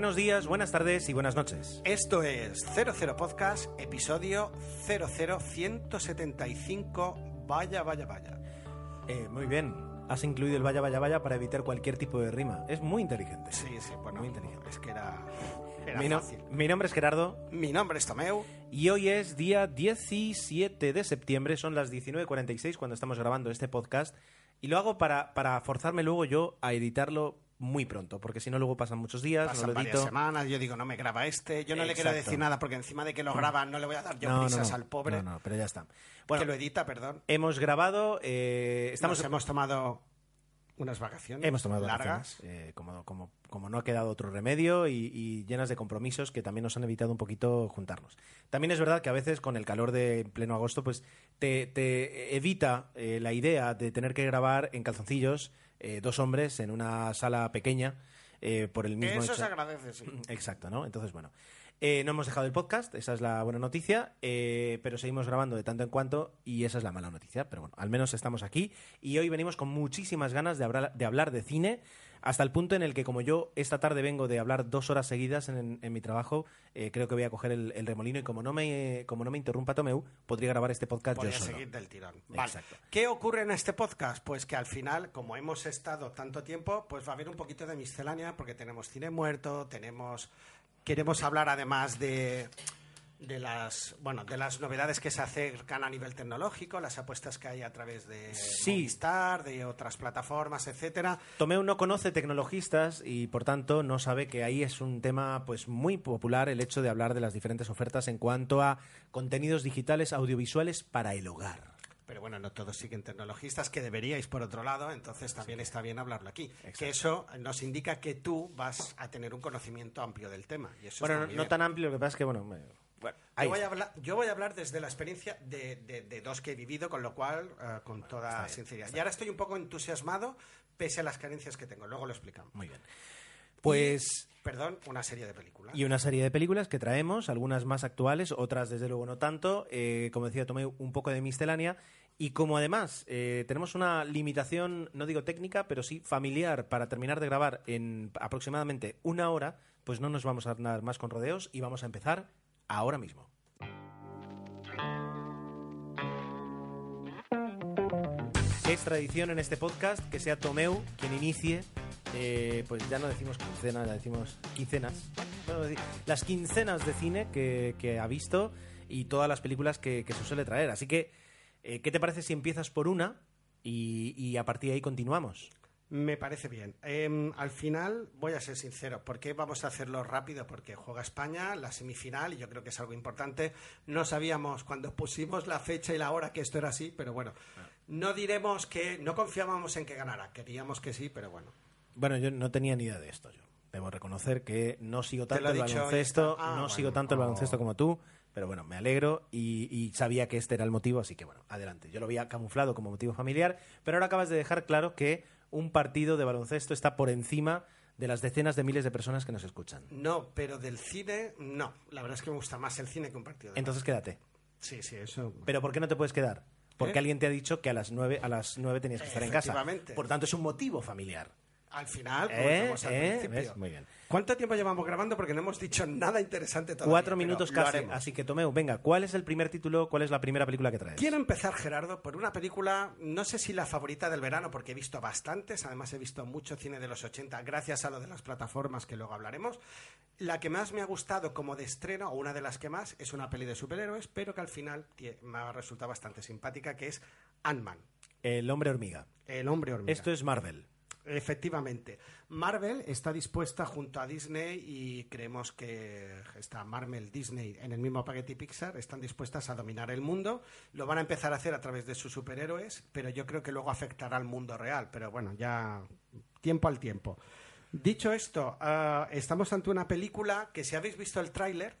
Buenos días, buenas tardes y buenas noches. Esto es 00 Podcast, episodio 00175. Vaya, vaya, vaya. Eh, muy bien, has incluido el vaya, vaya, vaya para evitar cualquier tipo de rima. Es muy inteligente. Sí, sí, bueno, Muy inteligente. es que era, era Mi, no- fácil. mi nombre es Gerardo Mi nombre es Tomeu. y hoy es día 17 de septiembre, son las 19.46 cuando estamos grabando este podcast y lo hago para, para forzarme luego yo a editarlo muy pronto, porque si no luego pasan muchos días, Pasan no lo varias edito. semanas, yo digo, no me graba este. Yo no le quiero decir nada porque encima de que lo graba no le voy a dar yo No, prisas no. al pobre No, no, pero ya está. que Bueno, lo edita, perdón. hemos grabado, eh, estamos Nos hemos tomado unas vacaciones Hemos tomado largas. vacaciones, eh, como, como, como no ha quedado otro remedio y, y llenas de compromisos que también nos han evitado un poquito juntarnos. También es verdad que a veces con el calor de pleno agosto pues te, te evita eh, la idea de tener que grabar en calzoncillos eh, dos hombres en una sala pequeña eh, por el mismo Eso hecho- se agradece, sí. Exacto, ¿no? Entonces, bueno. eh, no hemos dejado el podcast, esa es la buena noticia, eh, pero seguimos grabando de tanto en cuanto y esa es la mala noticia. Pero bueno, al menos estamos aquí y hoy venimos con muchísimas ganas de hablar de, hablar de cine, hasta el punto en el que como yo esta tarde vengo de hablar dos horas seguidas en, en mi trabajo, eh, creo que voy a coger el, el remolino y como no me, como no me interrumpa Tomeu, podría grabar este podcast Podría yo solo. seguir del tirón. Vale. Exacto. ¿Qué ocurre en este podcast? Pues que al final, como hemos estado tanto tiempo, pues va a haber un poquito de miscelánea porque tenemos cine muerto, tenemos queremos hablar además de de las bueno de las novedades que se acercan a nivel tecnológico, las apuestas que hay a través de Sí. Movistar, de otras plataformas, etcétera. Tomeu no conoce tecnologistas y por tanto no sabe que ahí es un tema pues muy popular el hecho de hablar de las diferentes ofertas en cuanto a contenidos digitales audiovisuales para el hogar. Pero bueno, no todos siguen tecnologistas, que deberíais por otro lado, entonces también está bien hablarlo aquí. Que eso nos indica que tú vas a tener un conocimiento amplio del tema. Y eso Bueno, no, tan amplio, lo que pasa es que bueno, me- bueno, Yo voy, a hablar, yo voy a hablar desde la experiencia de, de- de dos que he vivido, con lo cual, eh, con toda sinceridad. Y ahora estoy un poco entusiasmado, pese a las carencias que tengo. Luego lo explicamos. muy bien. Pues Perdón, una serie de películas. y una serie de películas que traemos, algunas más actuales, otras desde luego no tanto, eh, como decía Tomeu, un poco de miscelánea y como además eh, tenemos una limitación, no digo técnica, pero sí familiar para terminar de grabar en aproximadamente una hora, pues no nos vamos a andar más con rodeos y vamos a empezar ahora mismo. Es tradición en este podcast que sea Tomeu quien inicie, eh, pues ya no decimos quincenas, ya decimos quincenas. Las quincenas de cine que, que ha visto y todas las películas que, se suele traer. Así que, eh, ¿qué te parece si empiezas por una y a partir de ahí continuamos? Me parece bien. Em, al final, voy a ser sincero, ¿por qué vamos a hacerlo rápido? Porque juega España, la semifinal, y yo creo que es algo importante. No sabíamos cuando pusimos la fecha y la hora que esto era así, pero bueno, no diremos que no confiábamos en que ganara. Queríamos que sí, pero bueno. Bueno, yo no tenía ni idea de esto. Yo debo reconocer que no sigo tanto el baloncesto. Ah, no bueno. sigo tanto el Oh. baloncesto como tú, pero bueno, me alegro y, y sabía que este era el motivo, así que bueno, adelante. Yo lo había camuflado como motivo familiar, pero ahora acabas de dejar claro que un partido de baloncesto está por encima de las decenas de miles de personas que nos escuchan. No, pero del cine, no. La verdad es que me gusta más el cine que un partido. de Entonces quédate. Sí, sí, eso. Pero ¿por qué no te puedes quedar? Porque ¿Eh? alguien te ha dicho que a las nueve, a las nueve tenías que estar en casa. Por tanto, es un motivo familiar. Al final, ¿Eh? al ¿Eh? Muy bien. ¿Cuánto tiempo llevamos grabando? Porque no hemos dicho nada interesante todavía. Cuatro minutos casi. Así que Tomeu, venga, ¿cuál es el primer título? ¿Cuál es la primera película que traes? Quiero empezar, Gerardo, por una película, no sé si la favorita del verano, porque he visto bastantes, además he visto mucho cine de los 80, gracias a lo de las plataformas que luego hablaremos. La que más me ha gustado como de estreno, o una de las que más, es una peli de superhéroes, pero que al final me ha resultado bastante simpática, que es Ant-Man, El hombre hormiga. el hombre hormiga. Esto es Marvel. Efectivamente. Marvel está dispuesta junto a Disney y creemos que está Marvel, Disney en el mismo paquete y Pixar, están dispuestas a dominar el mundo. Lo van a empezar a hacer a través de sus superhéroes, pero yo creo que luego afectará al mundo real. Pero bueno, ya tiempo al tiempo. Dicho esto, ah, estamos ante una película que si habéis visto el tráiler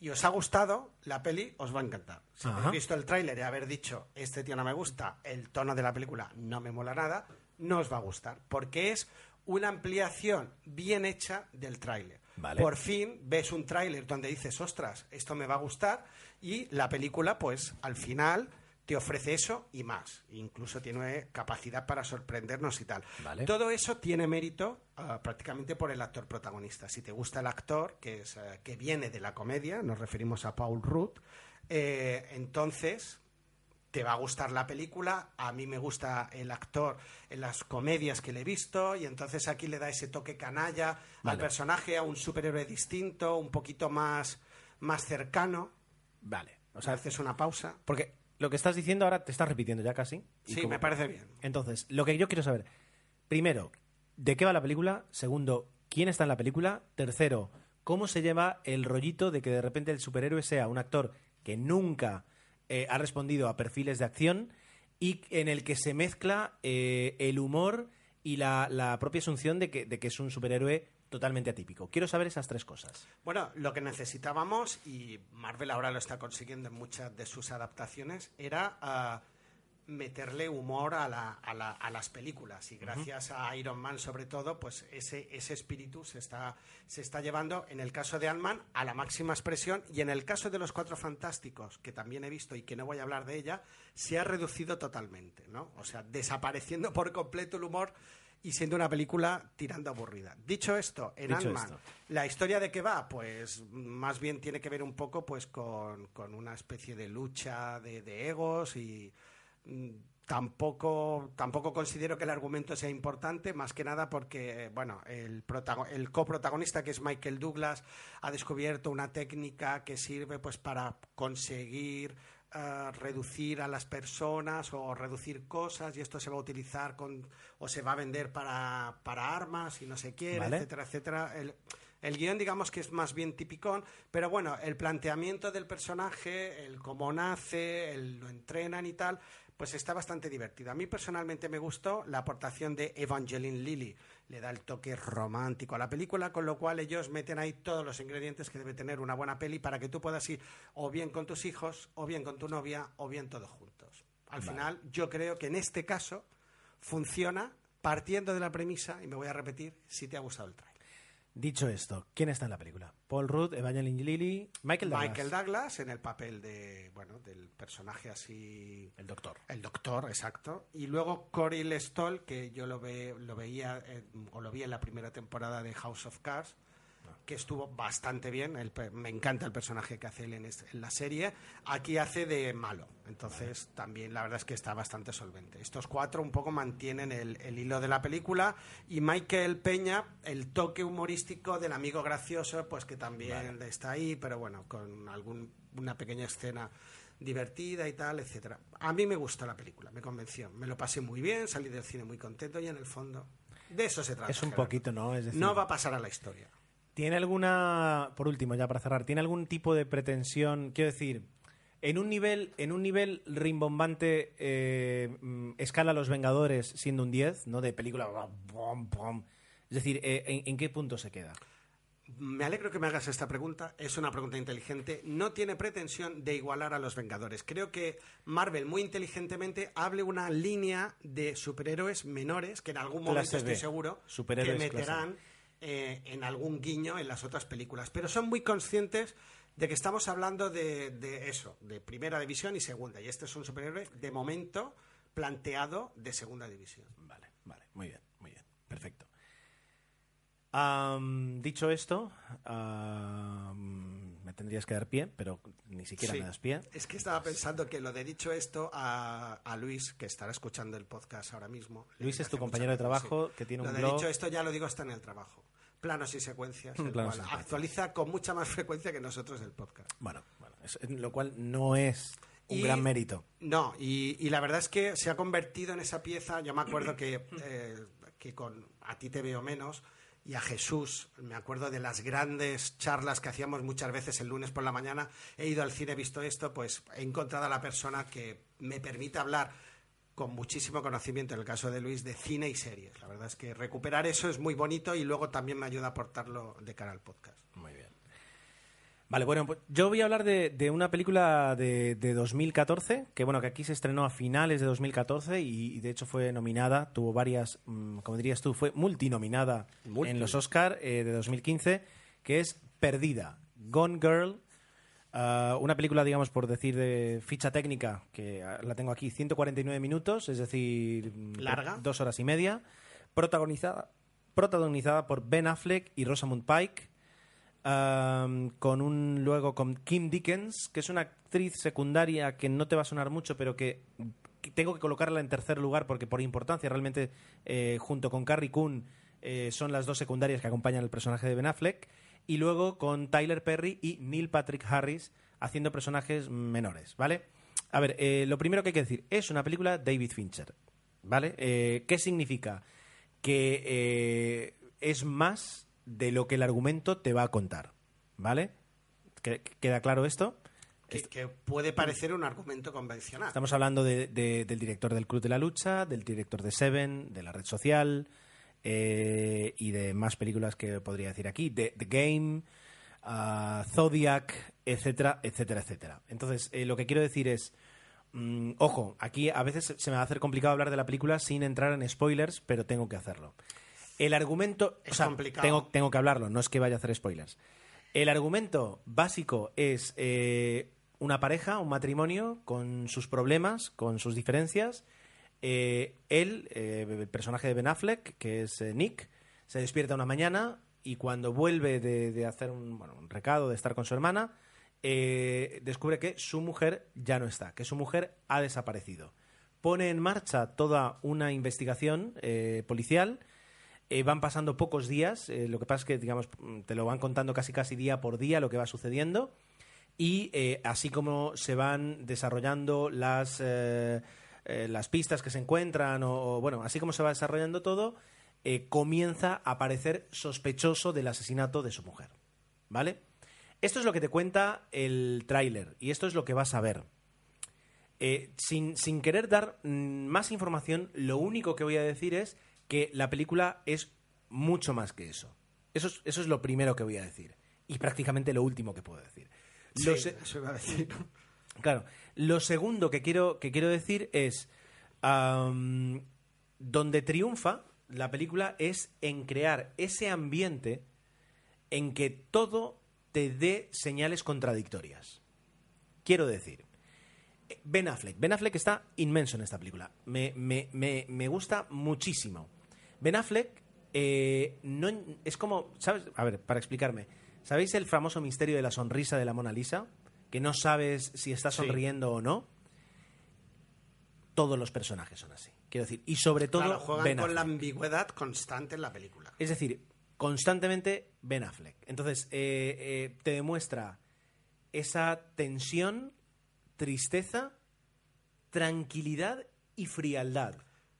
y os ha gustado, la peli os va a encantar. Si habéis visto el tráiler y haber dicho, este tío no me gusta, el tono de la película no me mola nada, no os va a gustar, porque es una ampliación bien hecha del tráiler. Por fin ves un tráiler donde dices, ostras, esto me va a gustar, y la película, pues al final te ofrece eso y más. Incluso tiene capacidad para sorprendernos y tal. Todo eso tiene mérito ah, prácticamente por el actor protagonista. Si te gusta el actor, que, es, eh, que viene de la comedia, nos referimos a Paul Rudd, eh, entonces te va a gustar la película. A mí me gusta el actor en las comedias que le he visto y entonces aquí le da ese toque canalla al personaje, a un superhéroe distinto, un poquito más, más cercano. Vale. O sea, haces una pausa. Porque lo que estás diciendo ahora te estás repitiendo ya casi. Sí, me parece bien. Entonces, lo que yo quiero saber, primero, ¿de qué va la película? Segundo, ¿quién está en la película? Tercero, ¿cómo se lleva el rollito de que de repente el superhéroe sea un actor que nunca eh, ha respondido a perfiles de acción y en el que se mezcla eh, el humor y la, la propia asunción de que, de que es un superhéroe totalmente atípico. Quiero saber esas tres cosas. Bueno, lo que necesitábamos, y Marvel ahora lo está consiguiendo en muchas de sus adaptaciones, era ah, meterle humor a, las películas. Y gracias a Iron Man, sobre todo, pues ese, ese espíritu se está, se está llevando, en el caso de Ant-Man, a la máxima expresión. Y en el caso de los Cuatro Fantásticos, que también he visto y que no voy a hablar de ella, se ha reducido totalmente, ¿no? O sea, desapareciendo por completo el humor y siendo una película tirando aburrida. Dicho esto, en Ant-Man, ¿la historia de qué va? Pues más bien tiene que ver un poco pues con, una especie de lucha de, egos y tampoco, tampoco considero que el argumento sea importante, más que nada porque, bueno, el, el coprotagonista, que es Michael Douglas, ha descubierto una técnica que sirve pues para conseguir reducir a las personas o reducir cosas y esto se va a utilizar con o se va a vender para, para armas y no se quiere, etcétera, etcétera. El, el guion, digamos que es más bien tipicón, pero bueno, el planteamiento del personaje, el cómo nace, el lo entrenan y tal, pues está bastante divertido. A mí personalmente me gustó la aportación de Evangeline Lilly. Le da el toque romántico a la película, con lo cual ellos meten ahí todos los ingredientes que debe tener una buena peli para que tú puedas ir o bien con tus hijos, o bien con tu novia, o bien todos juntos. Al final, yo creo que en este caso funciona partiendo de la premisa, y me voy a repetir, si te ha gustado el trailer. Dicho esto, ¿quién está en la película? Paul Rudd, Evangeline Lilly, Michael Douglas. Michael Douglas en el papel de, bueno, del personaje así... El doctor. El doctor, exacto. Y luego Cory Stoll, que yo lo, ve, lo veía, o lo vi en la primera temporada de House of Cards, que estuvo bastante bien. me encanta el personaje que hace él en, la serie. Aquí hace de malo. Entonces, también la verdad es que está bastante solvente. Estos cuatro un poco mantienen el, hilo de la película. Y Michael Peña, el toque humorístico del amigo gracioso, pues que también está ahí, pero bueno, con algún, una pequeña escena divertida y tal, etcétera. A mí me gustó la película, me convenció. Me lo pasé muy bien, salí del cine muy contento y en el fondo de eso se trata. Es un poquito, ¿no? Es no va a pasar a la historia. ¿Tiene alguna, por último, ya para cerrar, ¿tiene algún tipo de pretensión? Quiero decir, en un nivel, en un nivel rimbombante, eh, escala Los Vengadores siendo un 10, ¿no? De película. Es decir, eh, ¿en, qué punto se queda? Me alegro que me hagas esta pregunta. Es una pregunta inteligente. No tiene pretensión de igualar a los Vengadores. Creo que Marvel muy inteligentemente hable una línea de superhéroes menores que en algún momento estoy seguro que meterán eh, en algún guiño en las otras películas. Pero son muy conscientes de que estamos hablando de, eso, de primera división y segunda. Y este es un superhéroe de momento planteado de segunda división. Vale, vale, muy bien, muy bien, perfecto. dicho esto, me tendrías que dar pie, pero ni siquiera me das pie. Es que estaba pensando que lo de dicho esto a, Luis, que estará escuchando el podcast ahora mismo. Luis es tu compañero de trabajo que tiene un lo de dicho esto ya lo digo está en el trabajo planos y secuencias, actualiza con mucha más frecuencia que nosotros el podcast. Bueno, bueno lo cual no es Un Y- gran mérito. No, y, y la verdad es que se ha convertido en esa pieza. Yo me acuerdo que, eh, que con A ti te veo menos y a Jesús, me acuerdo de las grandes charlas que hacíamos muchas veces el lunes por la mañana. He ido al cine, he visto esto, pues he encontrado a la persona que me permite hablar con muchísimo conocimiento, en el caso de Luis, de cine y series. La verdad es que recuperar eso es muy bonito y luego también me ayuda a aportarlo de cara al podcast. Muy bien. Vale, bueno, pues yo voy a hablar de, de una película de, de 2014, que bueno, que aquí se estrenó a finales de 2014 y, y de hecho fue nominada, tuvo varias, mm, como dirías tú, fue multinominada Multi. en los Oscar eh, de 2015, que es Perdida, Gone Girl, ah, una película, digamos, por decir de ficha técnica, que ah, la tengo aquí, 149 minutos, es decir, mm, Larga. dos horas y media, protagonizada, protagonizada por Ben Affleck y Rosamund Pike, Con un luego con Kim Dickens, que es una actriz secundaria que no te va a sonar mucho, pero que, tengo que colocarla en tercer lugar porque por importancia realmente eh, junto con Carrie Coon eh, son las dos secundarias que acompañan al personaje de Ben Affleck y luego con Tyler Perry y Neil Patrick Harris haciendo personajes menores, ¿vale? A ver, eh, lo primero que hay que decir es una película David Fincher, ¿vale? ¿Qué significa? Que es más de lo que el argumento te va a contar, ¿vale? ¿Que- ¿Queda claro esto? Que, que puede parecer un argumento convencional. Estamos hablando de- de- del director del Club de la Lucha, del director de Seven, de la red social eh, y de más películas que podría decir aquí, de The Game, ah, Zodiac, etcétera, etcétera, etcétera. Entonces, eh, lo que quiero decir es, mm, ojo, aquí a veces se me va a hacer complicado hablar de la película sin entrar en spoilers, pero tengo que hacerlo. El argumento, Es o sea, complicado. tengo, tengo que hablarlo, no es que vaya a hacer spoilers. El argumento básico es eh, una pareja, un matrimonio, con sus problemas, con sus diferencias. Eh, él, eh, el personaje de Ben Affleck, que es Nick, se despierta una mañana y cuando vuelve de, de hacer un, bueno, un recado, de estar con su hermana, descubre que su mujer ya no está, que su mujer ha desaparecido. Pone en marcha toda una investigación policial. Eh, van pasando pocos días, eh, lo que pasa es que, digamos, mm, te lo van contando casi casi día por día lo que va sucediendo. Y eh, así como se van desarrollando las, las pistas que se encuentran, o, bueno, así como se va desarrollando todo, comienza a parecer sospechoso del asesinato de su mujer. ¿Vale? Esto es lo que te cuenta el tráiler y esto es lo que vas a ver. Sin, sin querer dar mm, más información, lo único que voy a decir es que la película es mucho más que eso. Eso es, eso es lo primero que voy a decir. Y prácticamente lo último que puedo decir. Lo Sí, se- eso iba a decir. Claro. Lo segundo que quiero, que quiero decir es. donde triunfa la película es en crear ese ambiente en que todo te dé señales contradictorias. Quiero decir. Ben Affleck. Ben Affleck está inmenso en esta película. Me, me- me- me gusta muchísimo. Ben Affleck eh, no, es como, ¿sabes? A ver, para explicarme. ¿Sabéis el famoso misterio de la sonrisa de la Mona Lisa? Que no sabes si está Sí. sonriendo o no. Todos los personajes son así. Quiero decir, y sobre todo Claro, juegan Ben con la ambigüedad constante en la película. Es decir, constantemente Ben Affleck. Entonces, eh, eh, te demuestra esa tensión, tristeza, tranquilidad y frialdad.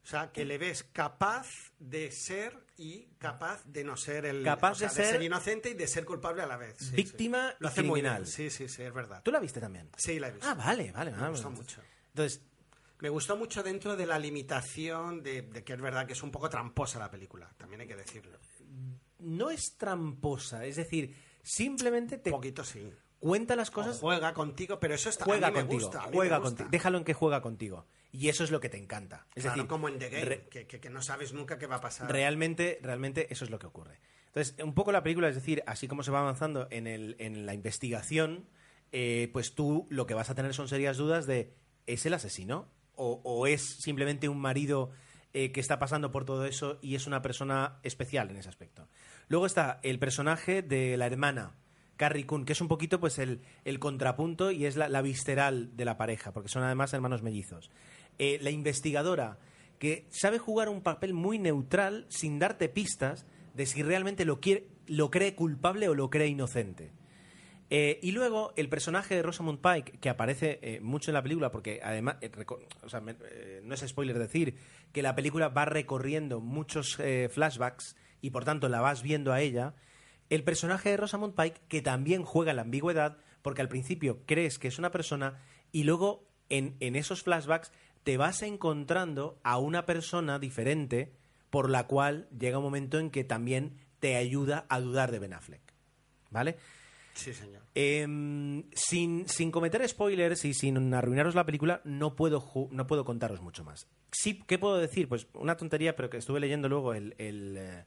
O sea, que le ves capaz de ser y capaz de no ser el. Capaz o sea, de ser- inocente y de ser culpable a la vez. Sí, Víctima sí. Lo y hace muy criminal. bien. Sí, sí, sí, es verdad. ¿Tú la viste también? Sí, la he visto. Ah, vale, vale. Me vale. gustó mucho. Entonces, Me gustó mucho dentro de la limitación de, de que es verdad que es un poco tramposa la película, también hay que decirlo. no es tramposa. Es decir, simplemente te Un poquito sí. cuenta las Cosas juega contigo, pero eso está juega a mí me contigo. gusta, a mí juega me gusta. contigo. Déjalo en que juega contigo. Y eso es lo que te encanta. Es Claro, decir, como en The Game, re- que, que- que no sabes nunca qué va a pasar. Realmente, realmente eso es lo que ocurre. Entonces, un poco la película, es decir, así como se va avanzando en, el, en la investigación, eh, pues tú lo que vas a tener son serias dudas de ¿es el asesino? ¿O, o es simplemente un marido eh, que está pasando por todo eso y es una persona especial en ese aspecto? Luego está el personaje de la hermana, Carrie Coon, que es un poquito pues el, el contrapunto y es la, la visceral de la pareja, porque son además hermanos mellizos. Eh, la investigadora, que sabe jugar un papel muy neutral sin darte pistas de si realmente lo, quiere, lo cree culpable o lo cree inocente. Eh, y luego el personaje de Rosamund Pike, que aparece eh, mucho en la película, porque además, no es spoiler decir que la película va recorriendo muchos flashbacks y por tanto la vas viendo a ella. El personaje de Rosamund Pike, que también juega la ambigüedad, porque al principio crees que es una persona y luego en, en esos flashbacks te vas encontrando a una persona diferente por la cual llega un momento en que también te ayuda a dudar de Ben Affleck. ¿Vale? Sí, señor. Em, sin, sin cometer spoilers y sin arruinaros la película, no puedo, no puedo contaros mucho más. Sí, ¿qué puedo decir? Pues una tontería, pero que estuve leyendo luego el... el, eh,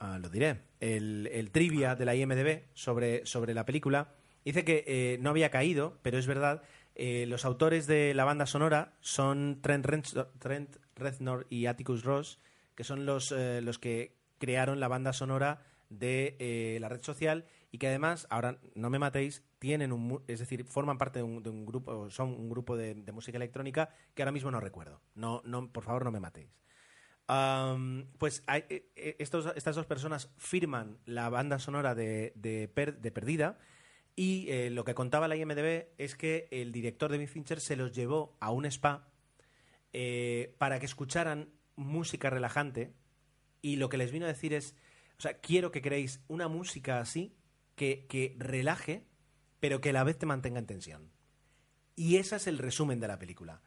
ah, lo diré, el, el trivia de la IMDB sobre, sobre la película. Dice que eh, no había caído, pero es verdad, eh, los autores de la banda sonora son Trent, Trent Reznor y Atticus Ross, que son los, eh, los que crearon la banda sonora de eh, la red social y que además, ahora no me matéis, tienen un, es decir, forman parte de un, de un grupo, son un grupo de, música electrónica que ahora mismo no recuerdo. No, no, por favor, no me matéis. Pues estos, estas dos personas firman la banda sonora de, de Perdida y eh, lo que contaba la IMDB es que el director de Fincher se los llevó a un spa eh, para que escucharan música relajante y lo que les vino a decir es, quiero que creéis una música así que, que relaje, pero que a la vez te mantenga en tensión. Y ese es el resumen de la película.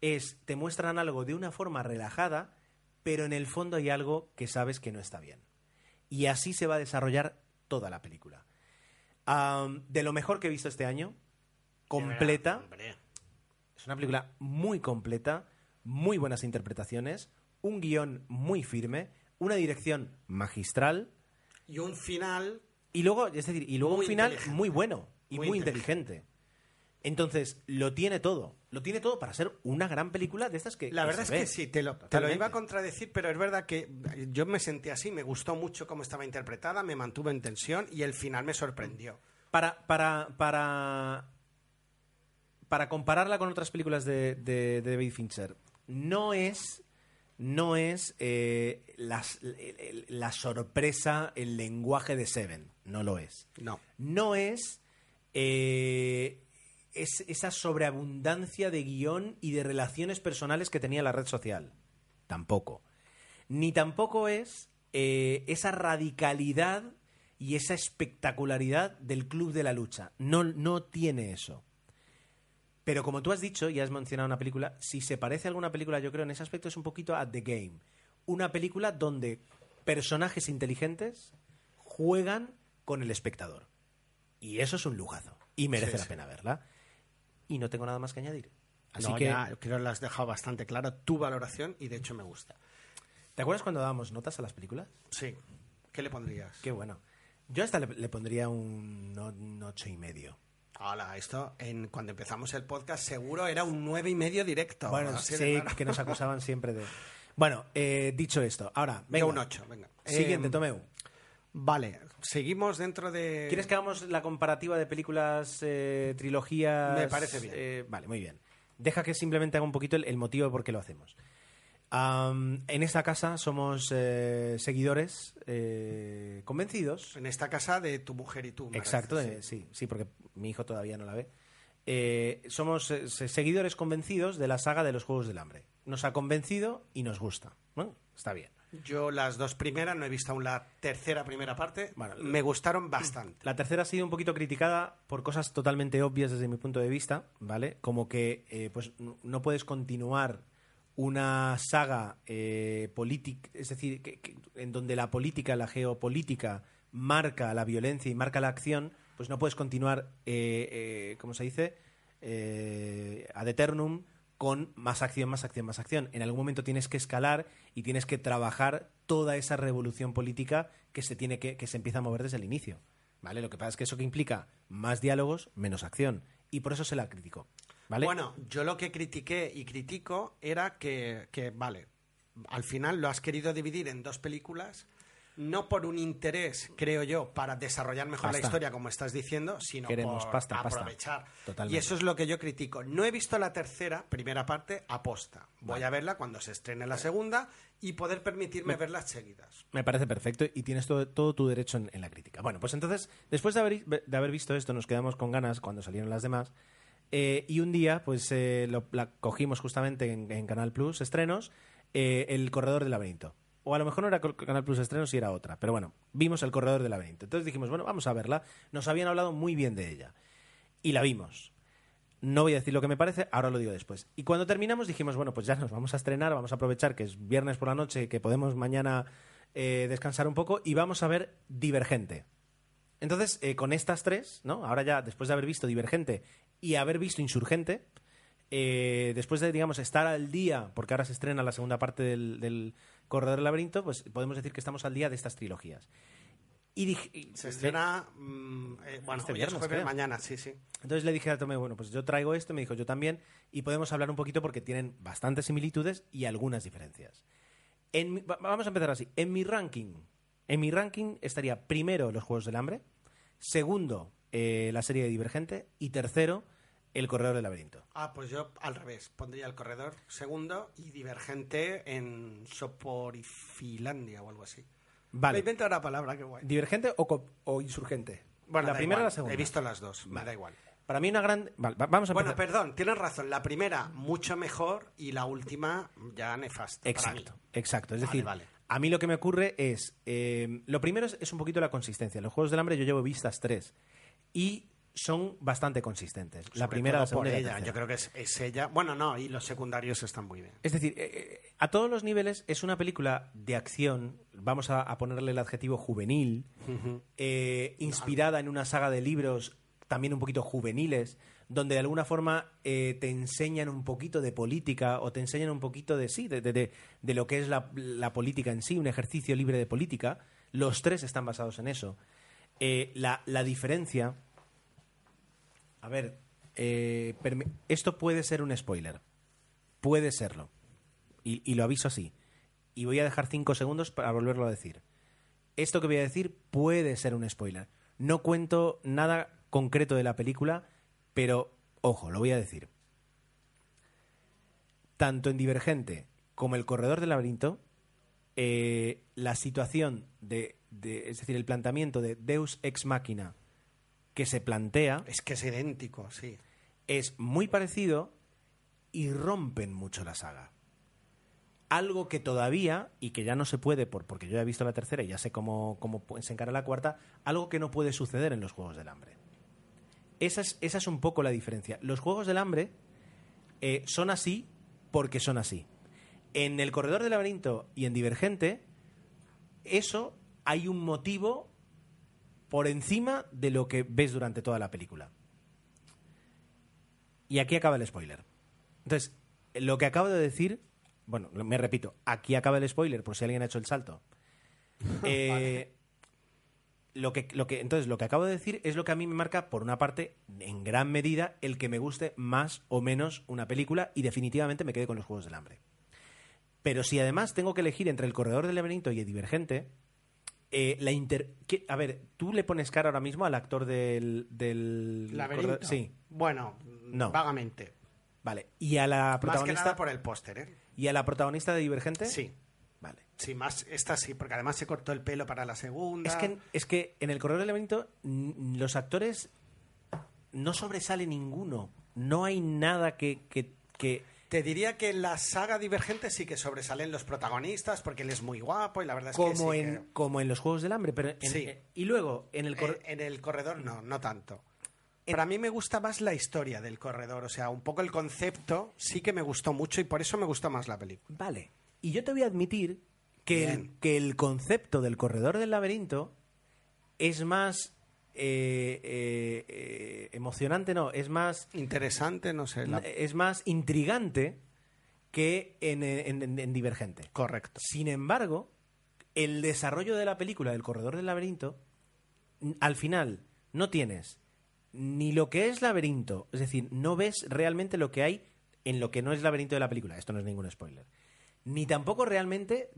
Es, te muestran algo de una forma relajada, pero en el fondo hay algo que sabes que no está bien. Y así se va a desarrollar toda la película. De lo mejor que he visto este año, completa. Es una película muy completa, muy buenas interpretaciones, un guion muy firme, una dirección magistral Y un final y luego, es decir, y luego un final muy bueno y muy, Muy inteligente. Entonces, lo tiene todo. Lo tiene todo para ser una gran película de estas que. La que verdad es ve. que sí, te lo, te lo iba a contradecir, pero es verdad que yo me sentí así, me gustó mucho cómo estaba interpretada, me mantuve en tensión y el final me sorprendió. Para, para, para, para compararla con otras películas de, de- de David Fincher, no es, no es eh, las- la sorpresa, el lenguaje de Seven. No lo es. No. No es, eh, es esa sobreabundancia de guion y de relaciones personales que tenía la red social. Tampoco. Ni tampoco es eh, esa radicalidad y esa espectacularidad del club de la lucha. No, no tiene eso. Pero como tú has dicho y has mencionado una película, si se parece a alguna película, yo creo en ese aspecto es un poquito a The Game. Una película donde personajes inteligentes juegan con el espectador. Y eso es un lujazo. Y merece Sí, la sí. pena verla. Y no tengo nada más que añadir. Así No, que, ya creo que lo has dejado bastante claro tu valoración y de hecho me gusta. ¿te acuerdas cuando dábamos notas a las películas? Sí. ¿Qué le pondrías? Qué bueno. Yo hasta le, le pondría un, no- un ocho y medio. Hola, esto en, cuando empezamos el podcast seguro era un nueve y medio directo. Bueno, de sí, claro. que nos acusaban siempre de... Bueno, eh, dicho esto, ahora, venga. Un ocho, venga. Siguiente, Eh, Tomeu. Vale, seguimos dentro de... ¿Quieres que hagamos la comparativa de películas, eh, trilogías? Me parece bien. Eh, vale, muy bien. Deja que simplemente haga un poquito el, el motivo de por qué lo hacemos. En esta casa somos eh, seguidores eh, convencidos. En esta casa de tu mujer y tú. Exacto, parece, eh, sí, sí, porque mi hijo todavía no la ve. Eh, somos eh, se- seguidores convencidos de la saga de los Juegos del Hambre. Nos ha convencido y nos gusta. Bueno, está bien. Yo las dos primeras, no he visto aún la tercera primera parte, Bueno, me gustaron bastante. La tercera ha sido un poquito criticada por cosas totalmente obvias desde mi punto de vista, ¿vale? Como que eh, pues no puedes continuar una saga eh, política, es decir, que- que- en donde la política, la geopolítica marca la violencia y marca la acción, pues no puedes continuar, eh, eh, ¿cómo se dice? Eh, ad eternum con más acción, más acción, más acción. En algún momento tienes que escalar y tienes que trabajar toda esa revolución política que se tiene que, que se empieza a mover desde el inicio. ¿Vale? Lo que pasa es que eso que implica más diálogos, menos acción. Y por eso se la criticó. ¿Vale? Bueno, yo lo que critiqué y critico era que, que, vale, al final lo has querido dividir en dos películas, no por un interés, creo yo, para desarrollar mejor Pasta. la historia, como estás diciendo, sino Queremos por pasta, pasta. aprovechar. Totalmente. Y eso es lo que yo critico. No he visto la tercera, primera parte, aposta. Voy a verla cuando se estrene la segunda y poder permitirme verlas seguidas. Me parece perfecto y tienes todo, todo tu derecho en, en la crítica. Bueno, pues entonces, después de haber, de haber visto esto, nos quedamos con ganas cuando salieron las demás. eh, y un día, pues eh, lo- la cogimos justamente en, en Canal Plus Estrenos, eh, El Corredor del Laberinto. O a lo mejor no era Canal Plus Estrenos y era otra. Pero bueno, vimos El Corredor del Laberinto. Entonces dijimos, bueno, vamos a verla. Nos habían hablado muy bien de ella. Y la vimos. No voy a decir lo que me parece, ahora lo digo después. Y cuando terminamos dijimos, bueno, pues ya nos vamos a estrenar, vamos a aprovechar que es viernes por la noche, que podemos mañana eh, descansar un poco y vamos a ver Divergente. Entonces, eh, con estas tres, ¿no? Ahora ya, después de haber visto Divergente y haber visto Insurgente, eh, después de, digamos, estar al día, porque ahora se estrena la segunda parte del Corredor del Laberinto, pues podemos decir que estamos al día de estas trilogías. Y dije... y- Se estrena, mm, eh, bueno, Este hoy es viernes, jueves, mañana, sí, sí. Entonces le dije a Tomé, bueno, pues yo traigo esto, me dijo yo también, y podemos hablar un poquito porque tienen bastantes similitudes y algunas diferencias. En mi- va- vamos a empezar así. En mi ranking, en mi ranking estaría primero los Juegos del Hambre, segundo eh, la serie de Divergente y tercero el Corredor del Laberinto. Ah, pues yo al revés. Pondría el corredor segundo y divergente en Soporifilandia o algo así. Me Vale. invento una palabra, qué guay. ¿Divergente o, Insurgente? Bueno, la primera o la segunda. He visto las dos, me Vale. da igual. Para mí una gran... vale, vamos a Bueno, empezar. perdón, tienes razón. La primera, mucho mejor y la última, ya nefasta. Exacto, exacto. Es Vale, decir, vale. a mí lo que me ocurre es. eh, lo primero es, es un poquito la consistencia. Los Juegos del Hambre yo llevo vistas tres. Y son bastante consistentes. La primera, la segunda por y la ella. Yo creo que es, es ella. Bueno, no, y los secundarios están muy bien. Es decir, eh, eh, a todos los niveles es una película de acción, vamos a, a ponerle el adjetivo juvenil, eh, inspirada en una saga de libros también un poquito juveniles, donde de alguna forma eh, te enseñan un poquito de política o te enseñan un poquito de sí, de, de- de- de lo que es la, la política en sí, un ejercicio libre de política. Los tres están basados en eso. La, la diferencia... A ver, eh, esto puede ser un spoiler. Puede serlo. Y, lo aviso así. Y voy a dejar cinco segundos para volverlo a decir. Esto que voy a decir puede ser un spoiler. No cuento nada concreto de la película, pero ojo, lo voy a decir. Tanto en Divergente como El Corredor del Laberinto, eh, la situación de- es decir, el planteamiento de Deus ex machina que se plantea Es que es idéntico, sí. es muy parecido y rompen mucho la saga. Algo que todavía, y que ya no se puede, por, porque yo ya he visto la tercera y ya sé cómo, cómo pu- se encara la cuarta, algo que no puede suceder en los Juegos del Hambre. Esa es, esa es un poco la diferencia. Los Juegos del Hambre eh, son así porque son así. En el Corredor del Laberinto y en Divergente, eso hay un motivo por encima de lo que ves durante toda la película. Y aquí acaba el spoiler. Entonces, lo que acabo de decir, bueno, me repito, aquí acaba el spoiler, por si alguien ha hecho el salto. Eh, lo que, lo que, entonces, lo que acabo de decir es lo que a mí me marca, por una parte, en gran medida, el que me guste más o menos una película y definitivamente me quede con los Juegos del Hambre. Pero si además tengo que elegir entre El Corredor del Laberinto y El Divergente, eh, la inter... ¿qué? A ver, ¿tú le pones cara ahora mismo al actor del... del Laberinto. Sí, Bueno, No. vagamente. vale. ¿Y a la Más que protagonista? nada por el póster, ¿eh? ¿Y a la protagonista de Divergente? Sí. Vale. Sí, más esta sí, porque además se cortó el pelo para la segunda. Es que, es que en el Corredor del mm, los actores no sobresale ninguno. No hay nada que... que, que- Te diría que en la saga Divergente sí que sobresalen los protagonistas porque él es muy guapo y la verdad es que sí en, que- como en los Juegos del Hambre. Pero en- Sí. eh, y luego, en el... corre- En, en el corredor no, no tanto. Pero a mí me gusta más la historia del corredor, o sea, un poco el concepto sí que me gustó mucho y por eso me gustó más la película. Vale. Y yo te voy a admitir que el, que el concepto del corredor del laberinto es más eh, eh, eh, emocionante, no, es más, Interesante, no sé. la- es más intrigante que en, en- en- en Divergente. Correcto. Sin embargo, el desarrollo de la película del corredor del laberinto, al final no tienes ni lo que es laberinto, es decir, no ves realmente lo que hay en lo que no es laberinto de la película. Esto no es ningún spoiler. Ni tampoco realmente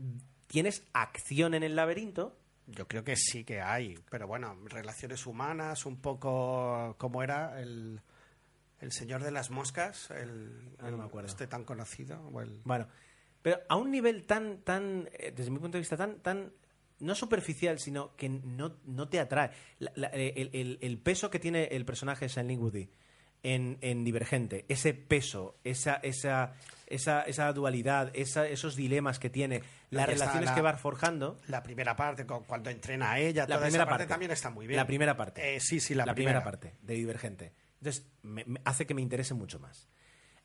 tienes acción en el laberinto, Yo creo que sí que hay, pero bueno, relaciones humanas, un poco como era el, el señor de las moscas, el, Ah, no me acuerdo. este tan conocido. o el- Bueno, pero a un nivel tan, tan, eh, desde mi punto de vista, tan, tan, no superficial, sino que no, no te atrae. La- la- eh, el, el- el peso que tiene el personaje de Shailene Woodley en, en Divergente, ese peso, esa, esa, esa, esa dualidad, esa- esos dilemas que tiene, las está relaciones la- que va forjando. La primera parte, cu- cuando entrena a ella, La toda primera esa parte, parte. también está muy bien. La primera parte. Eh, sí, sí, la, primera. parte de Divergente. Entonces, me- me hace que me interese mucho más.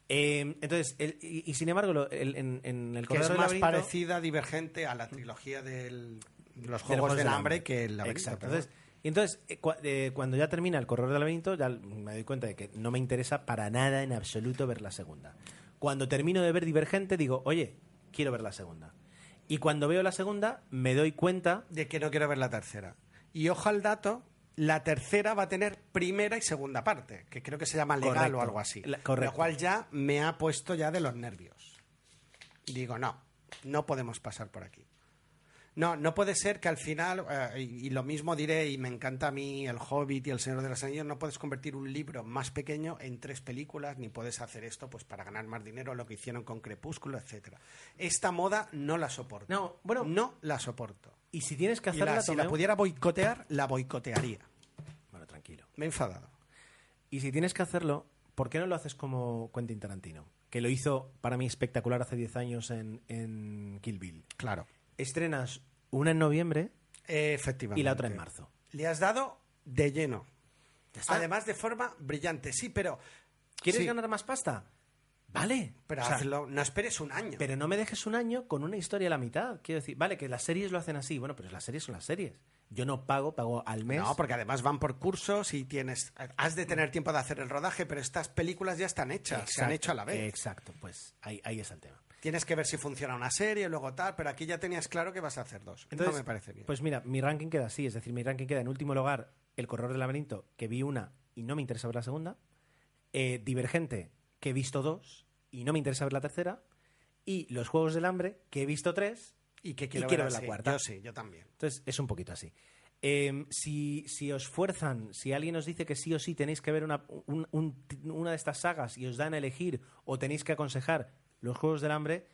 Eh, entonces, el- y, y sin embargo, lo- el- en, en el Que es del más laberinto- parecida, divergente a la trilogía del, de los Juegos del Hambre que el laberinto. Exacto. Entonces, y entonces eh, eh, cuando ya termina el corredor del laberinto, ya me doy cuenta de que no me interesa para nada en absoluto ver la segunda. Cuando termino de ver Divergente, digo, oye, quiero ver la segunda. Y cuando veo la segunda, me doy cuenta de que no quiero ver la tercera. Y ojo al dato, la tercera va a tener primera y segunda parte, que creo que se llama legal Correcto. o algo así. La- correcto. Lo cual ya me ha puesto ya de los nervios. Digo, no, no podemos pasar por aquí. No, no puede ser que al final, eh, y, y lo mismo diré, y me encanta a mí El Hobbit y El Señor de los Anillos, no puedes convertir un libro más pequeño en tres películas, ni puedes hacer esto pues para ganar más dinero, lo que hicieron con Crepúsculo, etcétera. Esta moda no la soporto. No, bueno- no la soporto. y si tienes que hacerla, la- si la pudiera boicotear, la boicotearía. Bueno, tranquilo. Me he enfadado. Y si tienes que hacerlo, ¿por qué no lo haces como Quentin Tarantino? Que lo hizo para mí espectacular hace 10 años en, en Kill Bill. Claro. Estrenas una en noviembre Efectivamente. y la otra en marzo. Le has dado de lleno. Además de forma brillante. Sí, pero. ¿Quieres sí, ganar más pasta? Vale. Pero O sea, hazlo, no esperes un año. pero no me dejes un año con una historia a la mitad. Quiero decir, vale, que las series lo hacen así. Bueno, pero las series son las series. Yo no pago, pago al mes. No, porque además van por cursos y tienes. Has de tener tiempo de hacer el rodaje, pero estas películas ya están hechas, se han Exacto, hecho a la vez. Exacto, pues ahí, ahí está el tema. Tienes que ver si funciona una serie, luego tal, pero aquí ya tenías claro que vas a hacer dos. Entonces, no me parece bien. Pues mira, mi ranking queda así, es decir, mi ranking queda en último lugar El Corredor del Laberinto, que vi una y no me interesa ver la segunda, eh, Divergente, que he visto dos y no me interesa ver la tercera, y Los Juegos del Hambre, que he visto tres y que quiero, quiero ver, ver la cuarta. Yo sí, yo también. Entonces, es un poquito así. Eh, si, si os fuerzan, si alguien os dice que sí o sí tenéis que ver una, un- un- una de estas sagas y os dan a elegir o tenéis que aconsejar los Juegos del Hambre,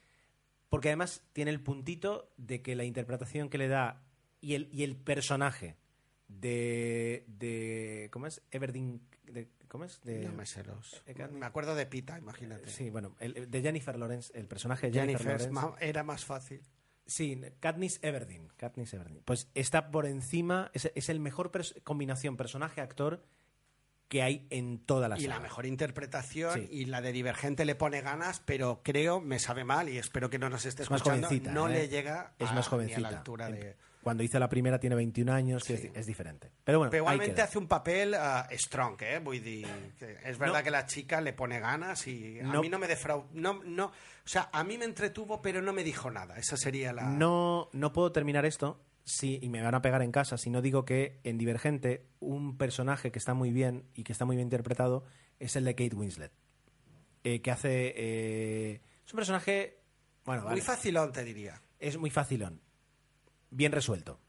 porque además tiene el puntito de que la interpretación que le da y el, y el personaje de, de ¿cómo es? Everdeen, de- ¿cómo es? De, No me sé los. Me acuerdo de Pita, imagínate. Sí, bueno, el- de Jennifer Lawrence, el personaje de Jennifer, Lawrence. era más fácil. Sí, Katniss Everdeen. Katniss Everdeen. Pues está por encima, es, es el mejor pers- combinación personaje-actor que hay en toda la y saga. la mejor interpretación Sí. y la de Divergente le pone ganas, pero creo, me sabe mal y espero que no nos esté Es más escuchando, no ¿eh? le llega es a, más ni a la altura de... Cuando hizo la primera tiene 21 años, Sí. es diferente. Pero bueno, Pero igualmente hace un papel ah, strong, ¿eh? Que es verdad No. que la chica le pone ganas y a No. mí no me defraudó. No, no, o sea, a mí me entretuvo, pero no me dijo nada. Esa sería la. No, no puedo terminar esto si, y me van a pegar en casa si no digo que en Divergente un personaje que está muy bien y que está muy bien interpretado es el de Kate Winslet. Eh, que hace... eh, es un personaje... Bueno, Muy vale, facilón, te diría. es muy facilón. Bien resuelto.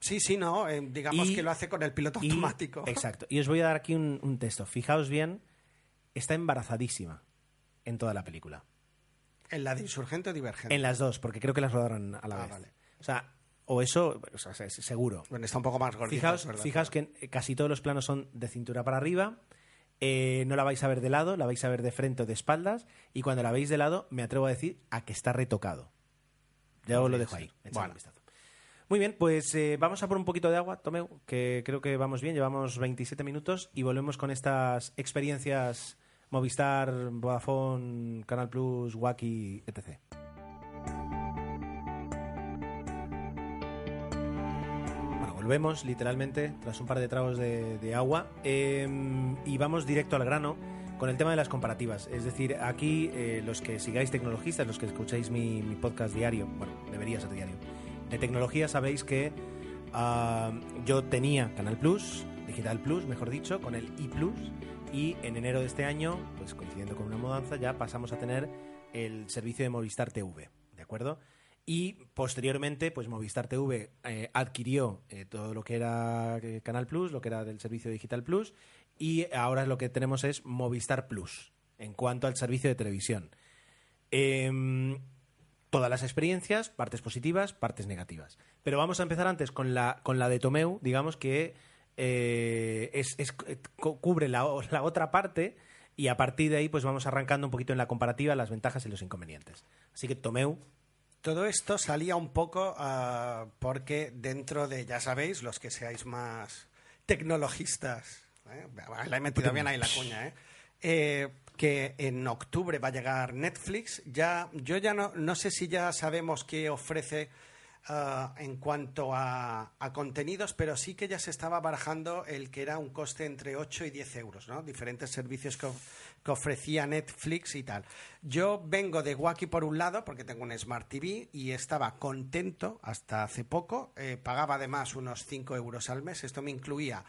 Sí, sí, no. eh, digamos Y- que lo hace con el piloto Y- automático. exacto. Y os voy a dar aquí un, un texto. Fijaos bien, está embarazadísima en toda la película. En la de insurgente o divergente. En las dos, porque creo que las rodaron a la Ah, vez. vale. O sea, o eso, o sea, seguro. Bueno, está un poco más gordita. Fijaos, fijaos que casi todos los planos son de cintura para arriba. eh, no la vais a ver de lado, la vais a ver de frente o de espaldas. Y cuando la veis de lado, me atrevo a decir a que está retocado. Ya os lo dejo ahí. echadle Bueno. un vistazo. Muy bien, pues eh, vamos a por un poquito de agua, Tomeu, que creo que vamos bien. Llevamos 27 minutos y volvemos con estas experiencias Movistar, Vodafone, Canal Plus, Wacky, etc. volvemos literalmente tras un par de tragos de, agua eh, y vamos directo al grano con el tema de las comparativas. Es decir, aquí eh, los que sigáis tecnologistas, los que escucháis mi, podcast diario, bueno, debería ser diario, de tecnología sabéis que ah, yo tenía Canal Plus, Digital Plus, mejor dicho, con el i y en enero de este año, pues coincidiendo con una mudanza, ya pasamos a tener el servicio de Movistar TV, ¿de acuerdo? Y posteriormente, pues Movistar TV eh, adquirió eh, todo lo que era eh, Canal Plus, lo que era del servicio Digital Plus, y ahora lo que tenemos es Movistar Plus, en cuanto al servicio de televisión. Em, todas las experiencias, partes positivas, partes negativas. Pero vamos a empezar antes con la, con la de Tomeu, digamos que cubre la, la otra parte y a partir de ahí pues vamos arrancando un poquito en la comparativa las ventajas y los inconvenientes. Así que Tomeu, Todo esto salía un poco ah, porque dentro de, ya sabéis, los que seáis más tecnologistas, ¿eh? la he metido bien ahí la cuña, ¿eh? Eh, que en octubre va a llegar Netflix. Ya, yo ya no, no sé si ya sabemos qué ofrece ah, en cuanto a, a contenidos, pero sí que ya se estaba barajando el que era un coste entre 8 y 10 euros, ¿no? Diferentes servicios que, que ofrecía Netflix y tal. Yo vengo de Wacky por un lado, porque tengo un Smart TV y estaba contento hasta hace poco. Eh, pagaba además unos 5 euros al mes. Esto me incluía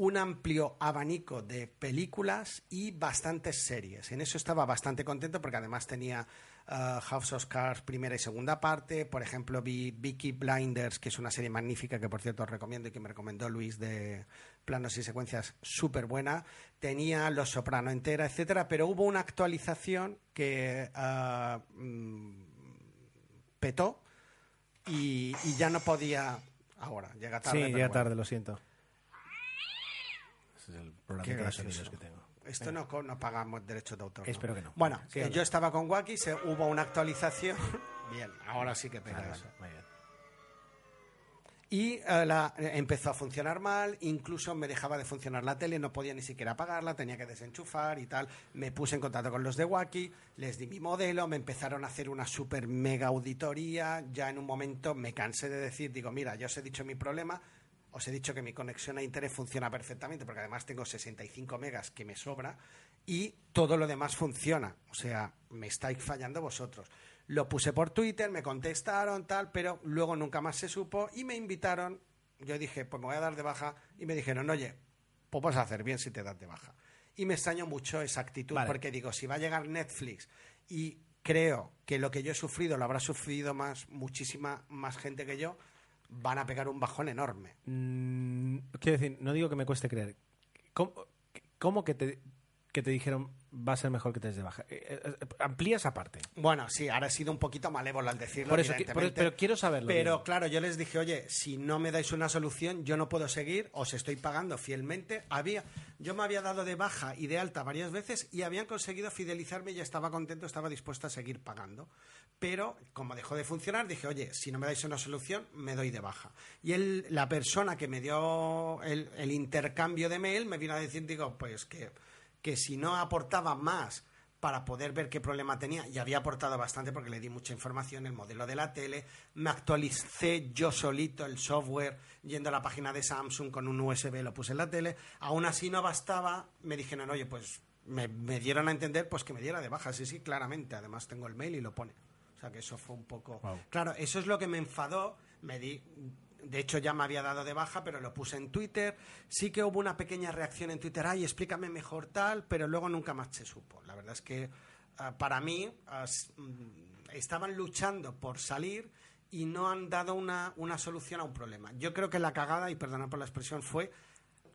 un amplio abanico de películas y bastantes series. En eso estaba bastante contento porque además tenía uh, House of Cards primera y segunda parte. Por ejemplo, vi Vicky Blinders, que es una serie magnífica que por cierto os recomiendo y que me recomendó Luis de planos y secuencias súper buena. Tenía Los Soprano entera, etcétera, pero hubo una actualización que uh, petó y, y ya no podía. Ahora, llega tarde. sí, llega bueno. tarde, lo siento. Es el problema de los sonidos que tengo. Esto no, no pagamos derechos de autor. ¿no? Espero que no. Bueno, Sí, yo estaba con Wacky, se, hubo una actualización. Bien, ahora sí que pega eso. muy bien. Y eh, la- eh, empezó a funcionar mal, incluso me dejaba de funcionar la tele, no podía ni siquiera apagarla, tenía que desenchufar y tal. Me puse en contacto con los de Wacky, les di mi modelo, me empezaron a hacer una super mega auditoría. Ya en un momento me cansé de decir, digo, mira, ya os he dicho mi problema, os he dicho que mi conexión a internet funciona perfectamente, porque además tengo 65 megas que me sobra, y todo lo demás funciona. O sea, me estáis fallando vosotros. Lo puse por Twitter, me contestaron, tal, pero luego nunca más se supo y me invitaron. Yo dije, pues me voy a dar de baja, y me dijeron, oye, pues vas a hacer bien si te das de baja. Y me extraño mucho esa actitud, Vale. porque digo, si va a llegar Netflix y creo que lo que yo he sufrido lo habrá sufrido más, muchísima más gente que yo, van a pegar un bajón enorme. Mm, quiero decir, no digo que me cueste creer. ¿Cómo, cómo que, te, que te dijeron va a ser mejor que te des de baja? Eh, eh, amplía esa parte. Bueno, sí, ahora he sido un poquito malévolo al decirlo. Por eso, por- pero quiero saberlo, Pero claro, yo les dije, oye, si no me dais una solución, yo no puedo seguir, os estoy pagando fielmente. Había, yo me había dado de baja y de alta varias veces y habían conseguido fidelizarme y ya estaba contento, estaba dispuesto a seguir pagando. Pero como dejó de funcionar, dije, oye, si no me dais una solución, me doy de baja. Y él, la persona que me dio el, el intercambio de mail me vino a decir, digo, pues que, que si no aportaba más para poder ver qué problema tenía y había aportado bastante porque le di mucha información, el modelo de la tele, me actualicé yo solito el software yendo a la página de Samsung con un USB, lo puse en la tele, aún así no bastaba, me dijeron, oye, pues me, me dieron a entender pues que me diera de baja, sí, sí, claramente, además tengo el mail y lo pone. O sea que eso fue un poco... Wow. Claro, eso es lo que me enfadó, me di... De hecho, ya me había dado de baja, pero lo puse en Twitter. Sí que hubo una pequeña reacción en Twitter, ay, explícame mejor tal, pero luego nunca más se supo. La verdad es que ah, para mí ah, mm, estaban luchando por salir y no han dado una, una solución a un problema. Yo creo que la cagada, y perdona por la expresión, fue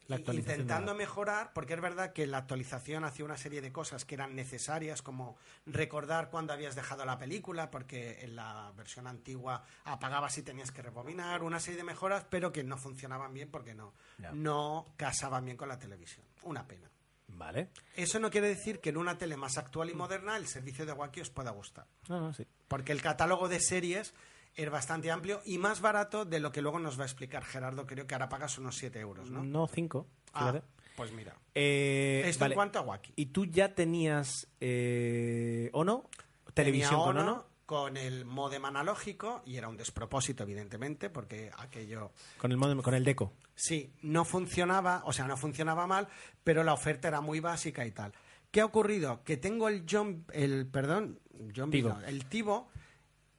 La intentando de mejorar, porque es verdad que la actualización hacía una serie de cosas que eran necesarias, como recordar cuándo habías dejado la película, porque en la versión antigua apagabas y tenías que rebobinar, una serie de mejoras, pero que no funcionaban bien porque no, no casaban bien con la televisión. Una pena. Vale. Eso no quiere decir que en una tele más actual y moderna el servicio de Wacky os pueda gustar, No, no, sí. porque el catálogo de series es bastante amplio y más barato de lo que luego nos va a explicar Gerardo. Creo que ahora pagas unos 7 euros, ¿no? No, cinco. Ah, fíjate. pues mira. Eh, Esto vale. en cuanto a Wacky. ¿Y tú ya tenías eh, Ono? Televisión Tenía con Ono Ono. con el modem analógico y era un despropósito, evidentemente, porque aquello Con el, modem- con el Deco. sí no funcionaba, o sea, no funcionaba mal, pero la oferta era muy básica y tal. ¿Qué ha ocurrido? Que tengo el John, el perdón, John Tivo. el Tivo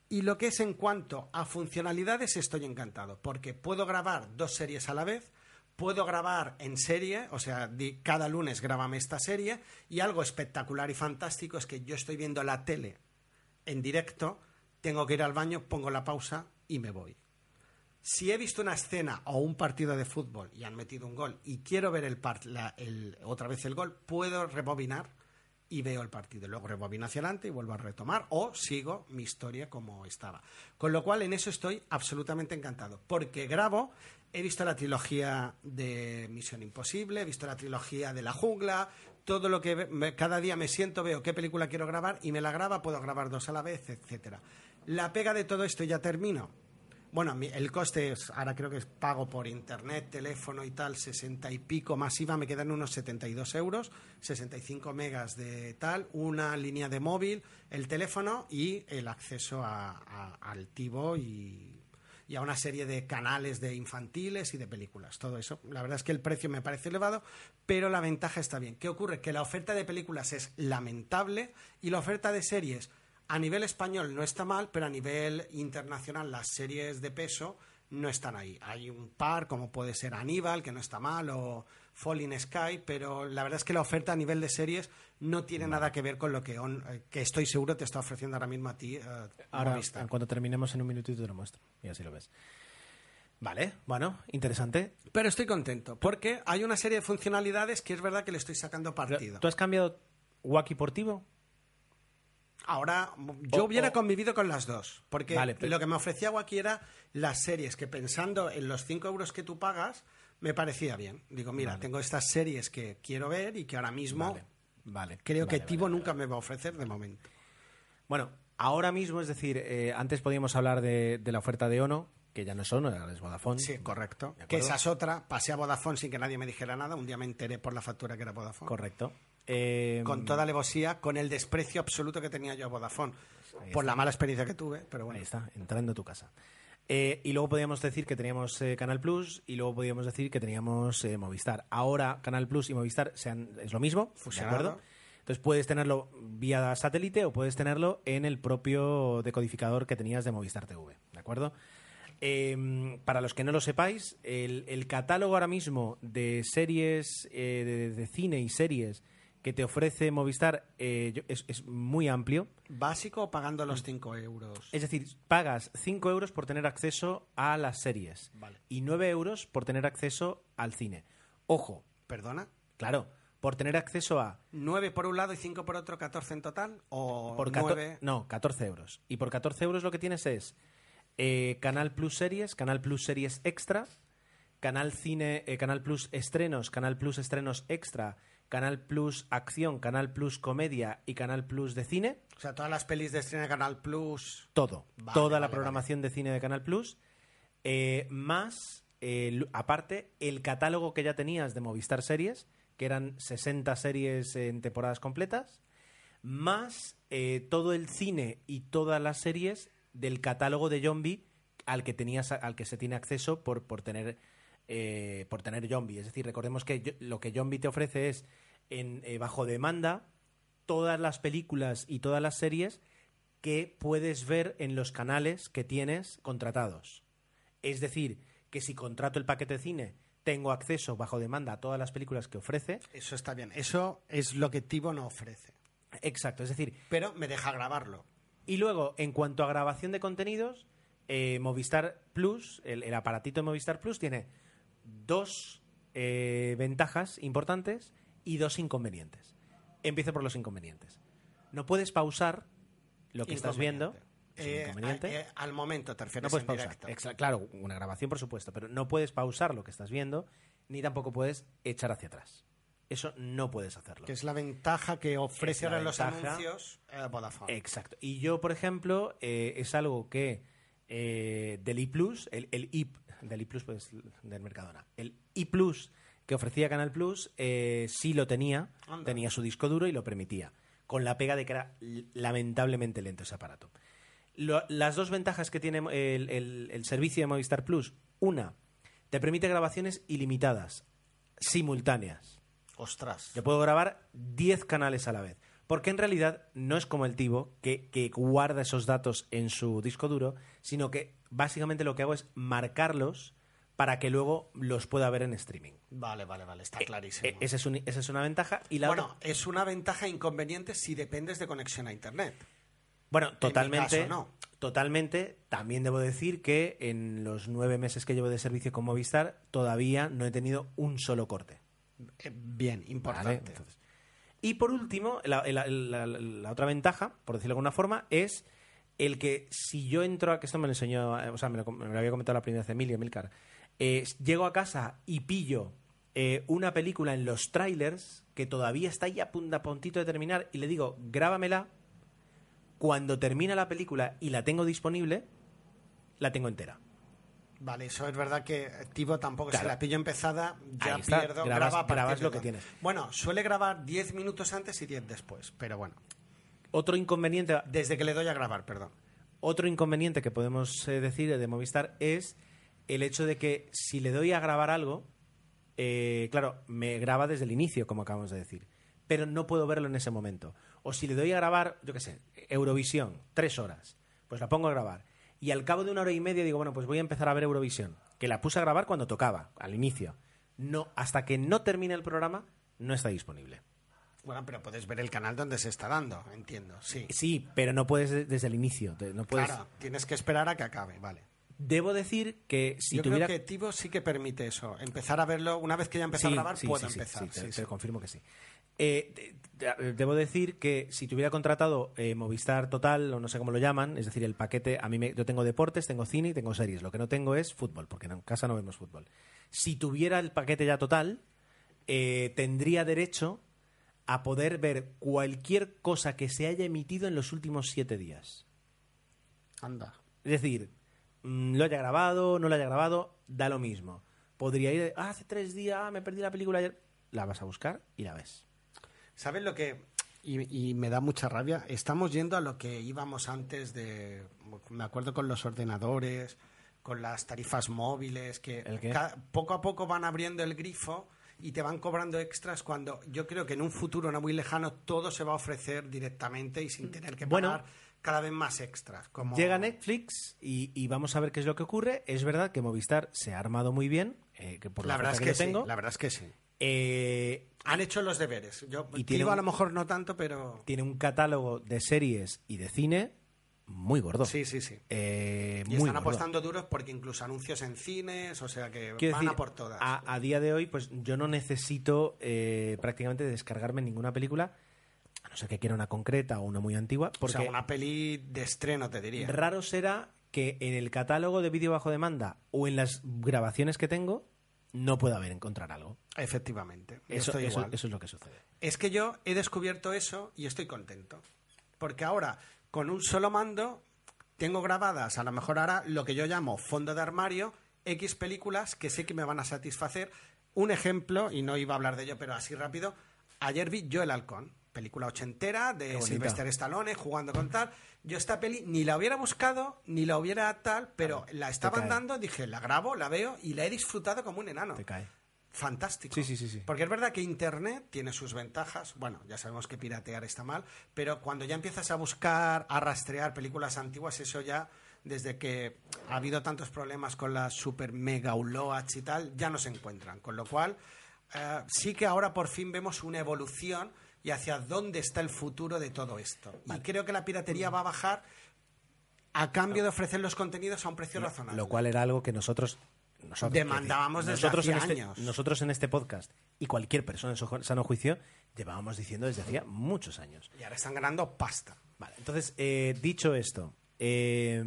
y lo que es en cuanto a funcionalidades estoy encantado, porque puedo grabar dos series a la vez, puedo grabar en serie, o sea, cada lunes grábame esta serie, y algo espectacular y fantástico es que yo estoy viendo la tele en directo, tengo que ir al baño, pongo la pausa y me voy. Si he visto una escena o un partido de fútbol y han metido un gol y quiero ver el, part- la- el- otra vez el gol, puedo rebobinar y veo el partido. Luego rebobino hacia adelante y vuelvo a retomar o sigo mi historia como estaba. Con lo cual en eso estoy absolutamente encantado. Porque grabo, he visto la trilogía de Misión Imposible, he visto la trilogía de La Jungla, todo lo que cada día me siento, veo qué película quiero grabar y me la graba, puedo grabar dos a la vez, etcétera. La pega de todo esto ya termino. Bueno, el coste es, ahora creo que es pago por internet, teléfono y tal, 60 y pico más IVA, me quedan unos 72 euros, 65 megas de tal, una línea de móvil, el teléfono y el acceso a, al Tivo y a una serie de canales de infantiles y de películas. Todo eso. La verdad es que el precio me parece elevado, pero la ventaja está bien. ¿Qué ocurre? Que la oferta de películas es lamentable y la oferta de series a nivel español no está mal, pero a nivel internacional las series de peso no están ahí. Hay un par, como puede ser Aníbal, que no está mal, o Falling Sky, pero la verdad es que la oferta a nivel de series no tiene nada que ver con lo que, on- eh, que estoy seguro te está ofreciendo ahora mismo a ti. eh, Ahora, en cuanto terminemos en un minutito te lo muestro. Y así lo ves. Vale, bueno, interesante. Pero estoy contento, porque hay una serie de funcionalidades que es verdad que le estoy sacando partido. ¿Tú has cambiado Wacky por Tivo? Ahora, yo O- hubiera o- convivido con las dos, porque Vale, pero- lo que me ofrecía aquí era las series que pensando en los 5 euros que tú pagas, me parecía bien. Digo, mira, Vale. tengo estas series que quiero ver y que ahora mismo Vale, vale. creo que Tivo nunca me va a ofrecer de momento. Bueno, ahora mismo, es decir, eh, antes podíamos hablar de, de la oferta de Ono, que ya no es Ono, ahora es Vodafone. Sí, correcto. ¿De Que esa es otra. Pasé a Vodafone sin que nadie me dijera nada. Un día me enteré por la factura que era Vodafone. Correcto. Eh, Con toda alevosía, con el desprecio absoluto que tenía yo a Vodafone. Por la mala experiencia que tuve, pero bueno. Ahí está, entrando a tu casa. Eh, y luego podíamos decir que teníamos eh, Canal Plus y luego podíamos decir que teníamos eh, Movistar. Ahora Canal Plus y Movistar sean, es lo mismo, ¿de Fusionado. acuerdo? Entonces puedes tenerlo vía satélite o puedes tenerlo en el propio decodificador que tenías de Movistar TV, ¿de acuerdo? Eh, para los que no lo sepáis, el, el catálogo ahora mismo de series, de, de cine y series que te ofrece Movistar eh, es, es muy amplio. ¿Básico o pagando los 5 euros? Es decir, pagas 5 euros por tener acceso a las series Vale. y 9 euros por tener acceso al cine. Ojo, ¿Perdona? claro, por tener acceso a... 9 por un lado y 5 por otro, 14 en total. O Por cato- 9. No, 14 euros. Y por 14 euros lo que tienes es eh, Canal Plus Series, Canal Plus Series Extra, Canal Cine, eh, Canal Plus Estrenos, Canal Plus Estrenos Extra, Canal Plus Acción, Canal Plus Comedia y Canal Plus de Cine. O sea, todas las pelis de estreno de Canal Plus. Todo. Vale, Toda la vale, programación de cine de Canal Plus. eh, más, eh, aparte, el catálogo que ya tenías de Movistar Series, que eran 60 series en temporadas completas. Más eh, todo el cine y todas las series del catálogo de Zombie al que tenías al que se tiene acceso por, por tener eh, por tener Zombie. Es decir, recordemos que yo- lo que Zombie te ofrece es en, eh, bajo demanda todas las películas y todas las series que puedes ver en los canales que tienes contratados. Es decir, que si contrato el paquete de cine, tengo acceso bajo demanda a todas las películas que ofrece. Eso está bien. Eso es lo que Tivo no ofrece. Exacto, es decir, Pero me deja grabarlo. y luego, en cuanto a grabación de contenidos, eh, Movistar Plus, el, el aparatito de Movistar Plus, tiene dos eh, ventajas importantes y dos inconvenientes. Empiezo por los inconvenientes. No puedes pausar lo que estás viendo. Es Eh, inconveniente. eh, al momento te refieres no puedes en pausar. directo. Claro, una grabación, por supuesto, pero no puedes pausar lo que estás viendo, ni tampoco puedes echar hacia atrás. Eso no puedes hacerlo. Que es la ventaja que ofrece Es la ahora en los ventaja. anuncios eh, Vodafone. Exacto. Y yo, por ejemplo, eh, es algo que eh, del iPlus, el, el i del iPlus pues del Mercadona, el iPlus que ofrecía Canal Plus, eh, sí lo tenía, Anda. tenía su disco duro y lo permitía, con la pega de que era lamentablemente lento ese aparato. Lo- las dos ventajas que tiene el, el- el servicio de Movistar Plus, una, te permite grabaciones ilimitadas, simultáneas. Ostras. Yo puedo grabar 10 canales a la vez. Porque en realidad no es como el Tivo, que, que guarda esos datos en su disco duro, sino que básicamente lo que hago es marcarlos para que luego los pueda ver en streaming. Vale, vale, vale. Está clarísimo. Eh, esa, es un- esa es una ventaja. Y la bueno, otra- es una ventaja inconveniente si dependes de conexión a Internet. Bueno, totalmente. caso, no. Totalmente. También debo decir que en los nueve meses que llevo de servicio con Movistar todavía no he tenido un solo corte. Eh, bien, ¿vale? importante. Entonces- y por último, la, la- la- la otra ventaja, por decirlo de alguna forma, es el que si yo entro a que esto me lo enseñó, eh, o sea, me lo, me lo había comentado la primera vez Emilio, Emilcar, eh, llego a casa y pillo eh, una película en los trailers que todavía está ahí a, pun- a puntito de terminar y le digo, grábamela, cuando termina la película y la tengo disponible, la tengo entera. Vale, eso es verdad que Tivo tampoco Claro. se la pillo empezada, ya pierdo, grabas- graba grabas lo que tienes. Bueno, suele grabar 10 minutos antes y 10 después, pero bueno, Otro inconveniente, desde que le doy a grabar, perdón. Otro inconveniente que podemos eh, decir de Movistar es el hecho de que si le doy a grabar algo, eh, claro, me graba desde el inicio, como acabamos de decir, pero no puedo verlo en ese momento. O si le doy a grabar, yo qué sé, Eurovisión, tres horas, pues la pongo a grabar. Y al cabo de una hora y media digo, bueno, pues voy a empezar a ver Eurovisión, que la puse a grabar cuando tocaba, al inicio. No, hasta que no termine el programa, no está disponible. Bueno, pero puedes ver el canal donde se está dando, entiendo, sí. Sí, pero no puedes de- desde el inicio. No puedes... Claro, tienes que esperar a que acabe, vale. Debo decir que si Yo tuviera creo que Tivo sí que permite eso, empezar a verlo, una vez que ya empezó Sí, a grabar, sí, puedo sí, empezar. sí, te, confirmo que sí. Eh, de- de- debo decir que si tuviera contratado eh, Movistar Total, o no sé cómo lo llaman, es decir, el paquete, a mí me- yo tengo deportes, tengo cine y tengo series. Lo que no tengo es fútbol, porque en casa no vemos fútbol. Si tuviera el paquete ya total, eh, tendría derecho a poder ver cualquier cosa que se haya emitido en los últimos siete días. Anda. Es decir, mm, lo haya grabado, no lo haya grabado, da lo mismo. Podría ir, "Ah, hace tres días, ah, me perdí la película ayer. La vas a buscar y la ves. ¿Sabes lo que.? Y, y me da mucha rabia. Estamos yendo a lo que íbamos antes de. Me acuerdo con los ordenadores, con las tarifas móviles, que poco a poco van abriendo el grifo y te van cobrando extras cuando yo creo que en un futuro no muy lejano todo se va a ofrecer directamente y sin tener que Bueno. pagar cada vez más extras. Como... Llega Netflix y, y vamos a ver qué es lo que ocurre. Es verdad que Movistar se ha armado muy bien, eh, que por la, La verdad es que, yo tengo. sí. La verdad es que sí. Eh, Han hecho los deberes. Yo Y tiene a lo mejor no tanto, pero. tiene un catálogo de series y de cine muy gordo. Sí, sí, sí. Eh, Y muy están gordo. apostando duros porque incluso anuncios en cines, o sea que Quiero van decir, a por todas. A, a día de hoy, pues yo no necesito eh, prácticamente descargarme ninguna película, a no ser que quiera una concreta o una muy antigua, o sea, una peli de estreno, te diría. raro será que en el catálogo de vídeo bajo demanda o en las grabaciones que tengo no pueda haber encontrar algo. Efectivamente. yo Eso, estoy eso- igual. eso es lo que sucede. Es que yo he descubierto eso y estoy contento. Porque ahora, con un solo mando, tengo grabadas, a lo mejor ahora, lo que yo llamo fondo de armario, X películas que sé que me van a satisfacer. Un ejemplo, y no iba a hablar de ello, pero así rápido, ayer vi Yo el Halcón, película ochentera de. Sylvester Stallone jugando con tal. Yo esta peli ni la hubiera buscado, ni la hubiera tal, pero la estaban dando, dije, la grabo, la veo y la he disfrutado como un enano Te cae. Fantástico. Sí, sí, sí, sí. Porque es verdad que Internet tiene sus ventajas. Bueno, ya sabemos que piratear está mal, pero cuando ya empiezas a buscar, a rastrear películas antiguas, eso ya, desde que ha habido tantos problemas con las super mega uploads y tal, ya no se encuentran. Con lo cual, eh, sí que ahora por fin vemos una evolución y hacia dónde está el futuro de todo esto. Y creo que la piratería va a bajar a cambio de ofrecer los contenidos a un precio razonable. Lo cual era algo que nosotros, nosotros Demandábamos desde nosotros en este, años. Nosotros en este podcast y cualquier persona en su sano juicio llevábamos diciendo desde hacía muchos años. Y ahora están ganando pasta. Vale, entonces, eh, dicho esto, eh,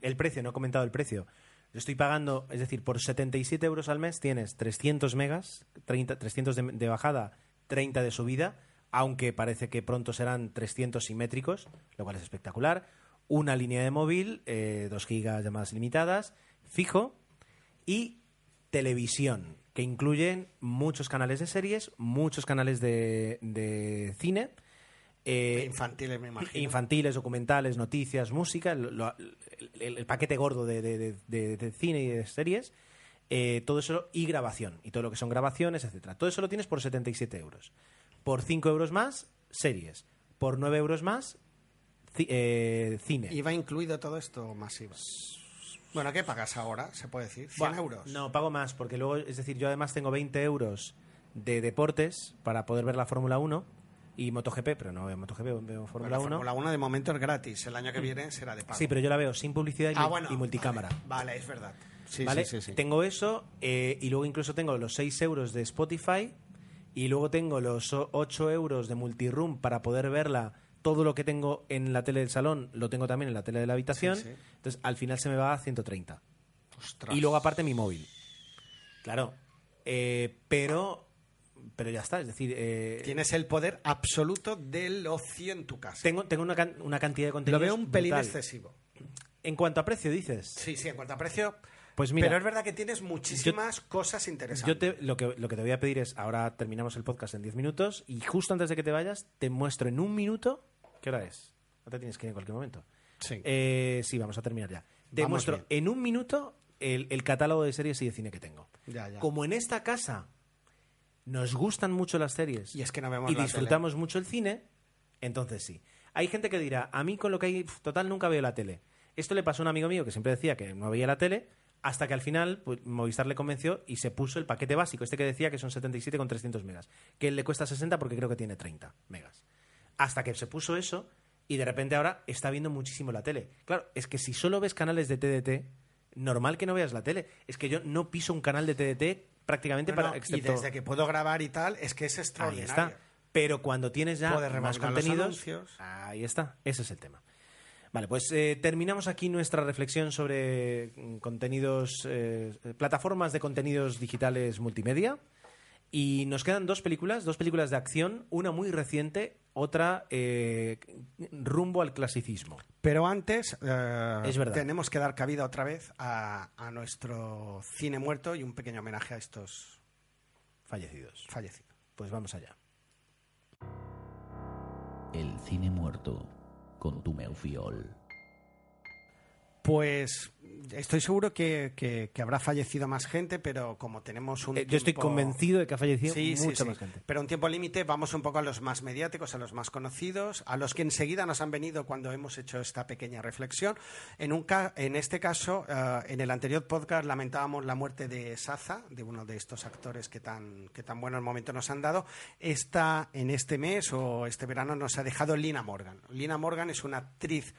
el precio, no he comentado el precio. Yo estoy pagando, es decir, por 77 euros al mes tienes 300 megas, 30, 300 de, de bajada, 30 de subida, aunque parece que pronto serán 300 simétricos, lo cual es espectacular. Una línea de móvil, eh, 2 gigas llamadas limitadas, fijo, y televisión, que incluyen muchos canales de series, muchos canales de, de cine. eh, Infantiles, me imagino. infantiles, documentales, noticias, música, lo- el, el paquete gordo de, de- de- de- de cine y de series, eh, todo eso y grabación, y todo lo que son grabaciones, etcétera. Todo eso lo tienes por 77 euros. Por 5 euros más, series. Por 9 euros más, eh, cine. ¿Iba incluido todo esto masivo? Bueno, ¿qué pagas ahora? Se puede decir. ¿100 Buah, euros? No, pago más, porque luego, es decir, yo además tengo 20 euros de deportes para poder ver la Fórmula 1, y MotoGP, pero no veo MotoGP, veo Bueno, Fórmula 1. Fórmula 1 de momento es gratis. El año que viene será de pago. Sí, pero yo la veo sin publicidad y, Ah, bueno, y multicámara. Vale, vale, es verdad. Sí, ¿vale? sí, sí, sí. Tengo eso eh, y luego incluso tengo los 6 euros de Spotify y luego tengo los o- 8 euros de Multiroom para poder verla. Todo lo que tengo en la tele del salón lo tengo también en la tele de la habitación. Sí, sí. Entonces al final se me va a 130. Ostras. Y luego aparte mi móvil. Claro. eh, pero, pero ya está. Es decir, eh, Tienes el poder absoluto del ocio en tu casa. tengo, tengo una, can- una cantidad de Lo contenido. veo un pelín excesivo. En cuanto a precio, dices. Sí, sí, en cuanto a precio. Pues mira, pero es verdad que tienes muchísimas cosas interesantes. Yo te, lo, que, lo que te voy a pedir es, ahora terminamos el podcast en 10 minutos y justo antes de que te vayas, te muestro en un minuto, ¿qué hora es? No te tienes que ir en cualquier momento. Sí. Eh, sí, vamos a terminar ya. Te Vamos muestro bien. en un minuto el, el catálogo de series y de cine que tengo. Ya, ya. Como en esta casa nos gustan mucho las series Y es que no vemos y la disfrutamos mucho el cine, entonces sí. Hay gente que dirá, a mí con lo que hay, pf, total, nunca veo la tele. Esto le pasó a un amigo mío que siempre decía que no veía la tele, hasta que al final pues, Movistar le convenció y se puso el paquete básico, este que decía que son 77 con 300 megas, que le cuesta 60 porque creo que tiene 30 megas. Hasta que se puso eso y de repente ahora está viendo muchísimo la tele. Claro, es que si solo ves canales de TDT, normal que no veas la tele. Es que yo no piso un canal de TDT prácticamente No, para... no, y excepto- desde que puedo grabar y tal, es que es Ahí extraordinario. está. Pero cuando tienes ya más los contenidos, ahí está. Ese es el tema. Vale, pues eh, terminamos aquí nuestra reflexión sobre mm, contenidos, eh, plataformas de contenidos digitales multimedia. Y nos quedan dos películas, dos películas de acción, una muy reciente, otra eh, rumbo al clasicismo. Pero antes, eh, Es verdad. tenemos que dar cabida otra vez a, a nuestro cine muerto y un pequeño homenaje a estos Fallecidos. fallecidos. Pues vamos allá. El cine muerto con tu Meufiol. Pues estoy seguro que, que- que habrá fallecido más gente, pero como tenemos un Eh, yo estoy tiempo- convencido de que ha fallecido Sí, mucha sí. más gente. Pero un tiempo límite, vamos un poco a los más mediáticos, a los más conocidos, a los que enseguida nos han venido cuando hemos hecho esta pequeña reflexión. En, un ca- en este caso, eh, en el anterior podcast lamentábamos la muerte de Saza, de uno de estos actores que tan, que tan buenos momentos nos han dado. Esta, en este mes o este verano nos ha dejado Lina Morgan. Lina Morgan es una actriz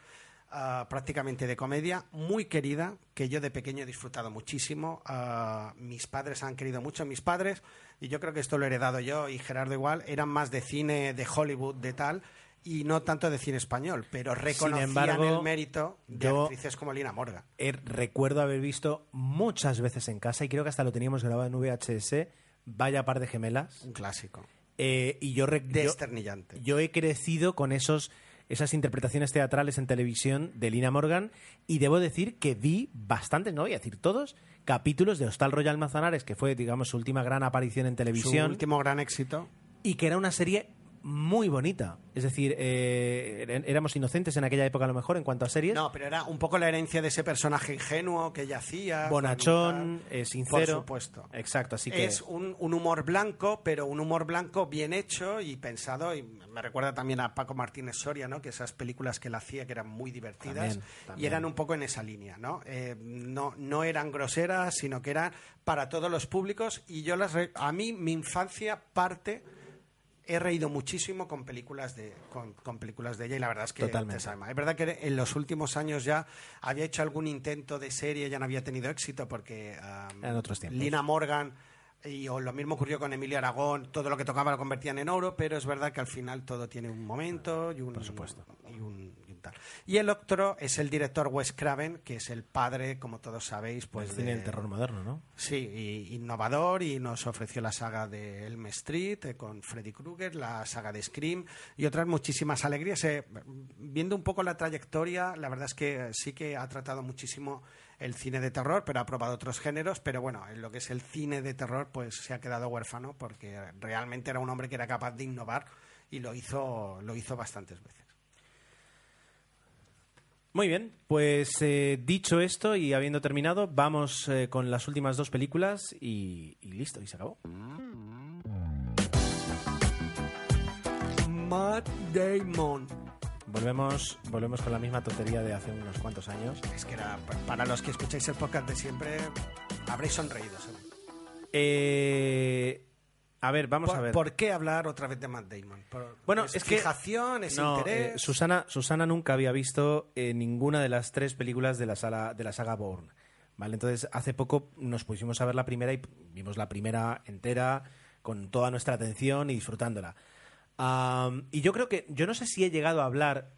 ah, prácticamente de comedia, muy querida, que yo de pequeño he disfrutado muchísimo. Ah, mis padres han querido mucho, mis padres, y yo creo que esto lo he heredado yo y Gerardo igual, eran más de cine de Hollywood, de tal, y no tanto de cine español, pero reconocían embargo, el mérito de yo- actrices como Lina Morgan. Eh, recuerdo haber visto muchas veces en casa y creo que hasta lo teníamos grabado en VHS. Vaya par de gemelas. Un clásico. Eh, y yo, re- yo, Desternillante. yo he crecido con esos esas interpretaciones teatrales en televisión de Lina Morgan y debo decir que vi bastantes, no voy a decir todos, capítulos de Hostal Royal Manzanares, que fue, digamos, su última gran aparición en Su televisión último gran éxito. y que era una serie muy bonita. Es decir, eh, er- éramos inocentes en aquella época a lo mejor en cuanto a series. No, pero era un poco la herencia de ese personaje ingenuo que ella hacía. Bonachón, eh, sincero. Por supuesto. Exacto, así que... Es un, un humor blanco, pero un humor blanco bien hecho y pensado. Y me recuerda también a Paco Martínez Soria, ¿no? Que esas películas que él hacía que eran muy divertidas También, y eran un poco en esa línea, ¿no? Eh, no, no eran groseras, sino que eran para todos los públicos. Y yo las, re- a mí mi infancia parte. He reído muchísimo con películas de con, con películas de ella y la verdad es que Totalmente. Es verdad que en los últimos años ya había hecho algún intento de serie, ya no había tenido éxito porque um, Eran otros tiempos. Lina Morgan y o lo mismo ocurrió con Emilia Aragón, todo lo que tocaba lo convertían en oro, pero es verdad que al final todo tiene un momento y un, Por supuesto. y un tal. Y el otro es el director Wes Craven, que es el padre, como todos sabéis, pues cine de- del terror moderno, ¿no? Sí, y- innovador y nos ofreció la saga de Elm Street eh, con Freddy Krueger, la saga de Scream y otras muchísimas alegrías. Eh, viendo un poco la trayectoria, la verdad es que eh, sí que ha tratado muchísimo el cine de terror, pero ha probado otros géneros, pero bueno, en lo que es el cine de terror, pues se ha quedado huérfano porque realmente era un hombre que era capaz de innovar y lo hizo, lo hizo bastantes veces. Muy bien, pues eh, dicho esto y habiendo terminado, vamos eh, con las últimas dos películas y, y listo, y se acabó. Matt Damon. Volvemos, volvemos con la misma tontería de hace unos cuantos años. Es que era, para los que escucháis el podcast de siempre, habréis sonreído. seguro. Eh, A ver, vamos ¿Por, a ver. ¿Por qué hablar otra vez de Matt Damon? Por- Bueno, ¿es es que- fijación, es No, interés. eh, Susana, Susana nunca había visto eh, ninguna de las tres películas de la, sala, de la saga Bourne. ¿Vale? Entonces, hace poco nos pusimos a ver la primera y vimos la primera entera con toda nuestra atención y disfrutándola. Am, y yo creo que, yo no sé si he llegado a hablar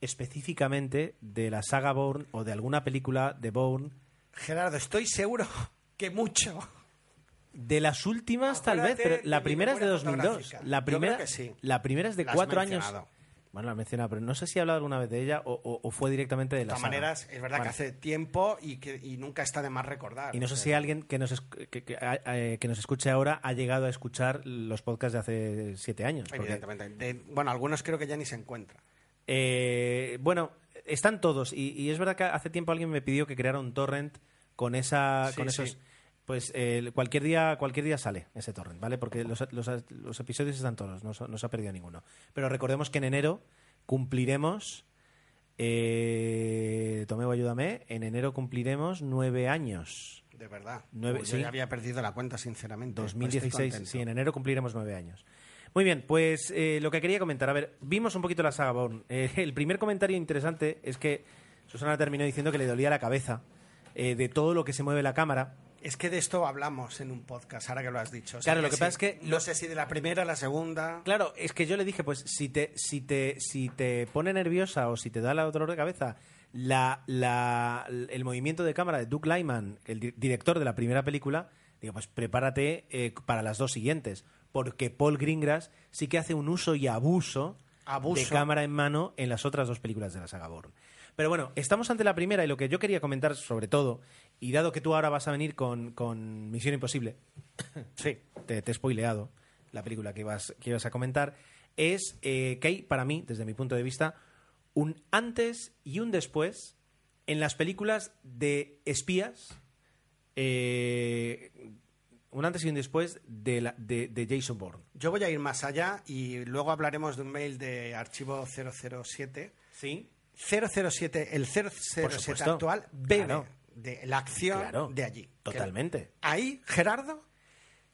específicamente de la saga Bourne o de alguna película de Bourne. Gerardo, estoy seguro que mucho. De las últimas, tal vez, pero la primera es de memoria 2002. fotográfica. La primera, creo que sí. la primera es de cuatro años. Bueno, la he mencionado, pero no sé si he hablado alguna vez de ella o, o- o fue directamente de De la todas saga. maneras, es verdad Bueno, que hace tiempo y que y nunca está de más recordar. Y no sé si alguien que nos, esc- que, que- a- eh, que nos escuche ahora ha llegado a escuchar los podcasts de hace siete años. porque- Evidentemente. De- bueno, algunos creo que ya ni se encuentran. Eh, bueno, están todos. Y, y es verdad que hace tiempo alguien me pidió que creara un torrent con esa, Sí, con esos. sí. Pues eh, cualquier día, cualquier día sale ese torrent, ¿vale? Porque los, los- los episodios están todos, no, se- no se ha perdido ninguno. Pero recordemos que en enero cumpliremos. Eh, Tomeo, ayúdame. En enero cumpliremos nueve años. De verdad. Nueve- Uy, yo sí. ya había perdido la cuenta, sinceramente. Pues estoy 2016, contento. sí, en enero cumpliremos nueve años. Muy bien, pues eh, lo que quería comentar, a ver, vimos un poquito la saga Bourne. Eh, el primer comentario interesante es que Susana terminó diciendo que le dolía la cabeza eh, de todo lo que se mueve la cámara. Es que de esto hablamos en un podcast, ahora que lo has dicho. O Claro, lo que sí, pasa es que No sé si de la primera, la segunda. Claro, es que yo le dije, pues si te, si te, si te pone nerviosa o si te da la dolor de cabeza la, la- el movimiento de cámara de Doug Lyman, el di- director de la primera película, digo, pues prepárate eh, para las dos siguientes, porque Paul Greengrass sí que hace un uso y abuso, Abuso. de cámara en mano en las otras dos películas de la saga Bourne. Pero bueno, estamos ante la primera y lo que yo quería comentar sobre todo, y dado que tú ahora vas a venir con, con Misión Imposible, sí, te, te he spoileado la película que ibas, que ibas a comentar, es eh, que hay, para mí, desde mi punto de vista, un antes y un después en las películas de espías, eh, un antes y un después de, la- de, de Jason Bourne. Yo voy a ir más allá y luego hablaremos de un mail de archivo 007. ¿Sí? 007, el 007 supuesto. actual bebe Claro. de la acción Claro, de allí. totalmente. Que Ahí, Gerardo,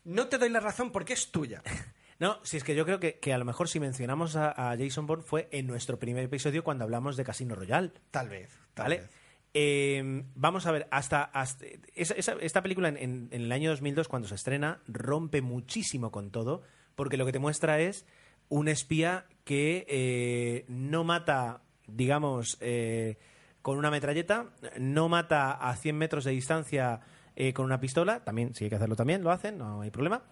no te doy la razón porque es tuya. No, si es que yo creo que, que a lo mejor si mencionamos a, a Jason Bourne fue en nuestro primer episodio cuando hablamos de Casino Royale. Tal vez. tal ¿Vale? vez. Eh, vamos a ver, hasta, hasta- esa- esa- esta película en, en- en el año 2002 cuando se estrena rompe muchísimo con todo porque lo que te muestra es un espía que eh, no mata, digamos, eh, con una metralleta, no mata a 100 metros de distancia eh, con una pistola, también, si hay que hacerlo también, lo hacen, no hay problema,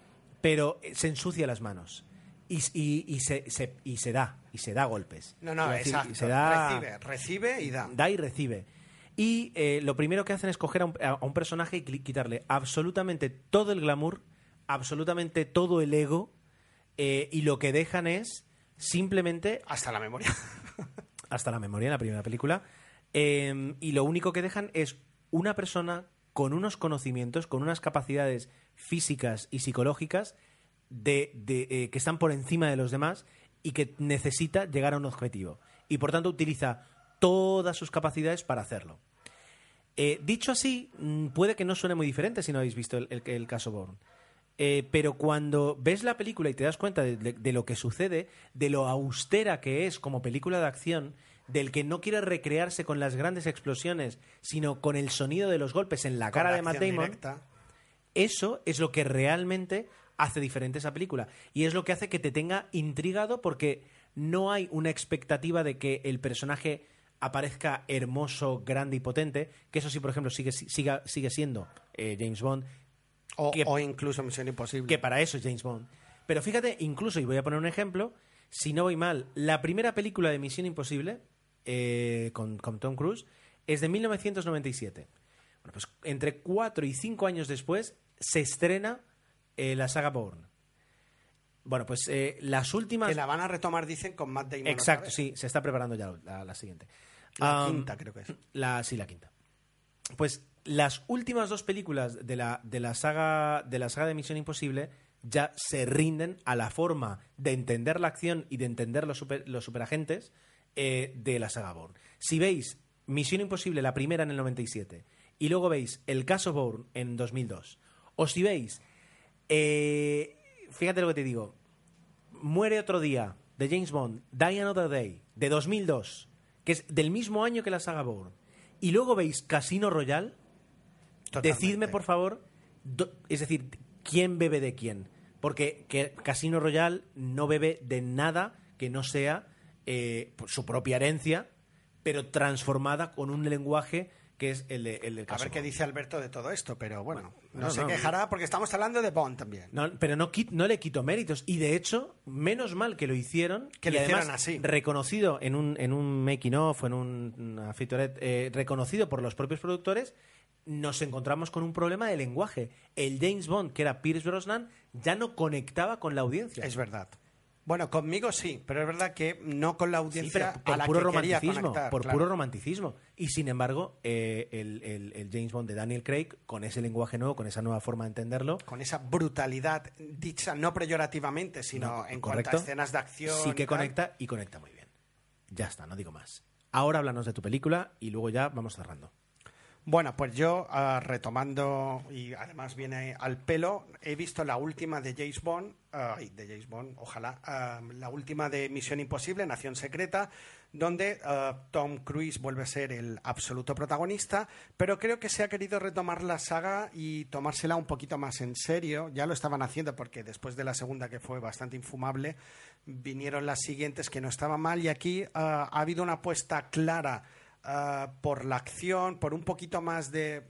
pero eh, se ensucia las manos. Y, y- y se, se- y se da, y se da golpes. No, no, decir, exacto. y se da- Recibe, recibe y da. da y recibe. Y eh, lo primero que hacen es coger a un, a un personaje y quitarle absolutamente todo el glamour, absolutamente todo el ego, eh, y lo que dejan es simplemente Hasta la memoria. Hasta la memoria en la primera película. eh, y lo único que dejan es una persona con unos conocimientos, con unas capacidades físicas y psicológicas de, de, eh, que están por encima de los demás y que necesita llegar a un objetivo. Y por tanto utiliza todas sus capacidades para hacerlo. Eh, dicho así, mm, puede que no suene muy diferente si no habéis visto el- el caso Bourne. Eh, pero cuando ves la película y te das cuenta de, de- de lo que sucede, de lo austera que es como película de acción, del que no quiere recrearse con las grandes explosiones, sino con el sonido de los golpes en la cara la de Matt Damon, directa. eso es lo que realmente hace diferente esa película. Y es lo que hace que te tenga intrigado porque no hay una expectativa de que el personaje aparezca hermoso, grande y potente, que eso sí, por ejemplo, sigue, siga- sigue siendo eh, James Bond, O, que- o incluso Misión Imposible. que para eso es James Bond. Pero fíjate, incluso, y voy a poner un ejemplo, si no voy mal, la primera película de Misión Imposible eh, con, con Tom Cruise es de 1997. Bueno, pues entre cuatro y cinco años después se estrena eh, la saga Bourne. Bueno, pues eh, las últimas... Que la van a retomar, dicen, con Matt Damon. Exacto, sí, se está preparando ya la, la siguiente. La quinta, creo que es. la, sí, la quinta. Pues las últimas dos películas de la, de la saga de la saga de Misión Imposible ya se rinden a la forma de entender la acción y de entender los, super- superagentes eh, de la saga Bourne. Si veis Misión Imposible, la primera en el 97, y luego veis El caso Bourne en 2002, o si veis eh, fíjate lo que te digo. Muere otro día de James Bond, Die Another Day, de 2002, que es del mismo año que la saga Bourne. Y luego veis Casino Royale. Totalmente. Decidme, por favor, do- es decir, quién bebe de quién. Porque que Casino Royale no bebe de nada que no sea eh, su propia herencia, pero transformada con un lenguaje que es el, de, el del A ver qué dice Alberto de todo esto, pero bueno, no, no, se no. quejará porque estamos hablando de Bond también. No, pero no, no le quito méritos. Y de hecho, menos mal que lo hicieron. Que lo hicieron así. Reconocido en un, en un making of, en un, una featurette, eh, reconocido por los propios productores, nos encontramos con un problema de lenguaje. El James Bond, que era Pierce Brosnan, ya no conectaba con la audiencia. Es verdad. Bueno, conmigo sí, pero es verdad que no con la audiencia por a la puro que romanticismo, conectar. por claro. puro romanticismo. Y sin embargo, eh, el, el- el James Bond de Daniel Craig, con ese lenguaje nuevo, con esa nueva forma de entenderlo, Con esa brutalidad dicha no peyorativamente, sino No, en cuanto correcto. a escenas de acción. sí que conecta y conecta muy bien. Ya está, no digo más. Ahora háblanos de tu película y luego ya vamos cerrando. Bueno, pues yo, ah, retomando, y además viene al pelo, he visto la última de James Bond, ay, de James Bond, ojalá, ah, la última de Misión Imposible, Nación Secreta, donde Tom Cruise vuelve a ser el absoluto protagonista, pero creo que se ha querido retomar la saga y tomársela un poquito más en serio. Ya lo estaban haciendo porque después de la segunda, que fue bastante infumable, vinieron las siguientes que no estaban mal y aquí ha habido una apuesta clara ah, por la acción, por un poquito más de...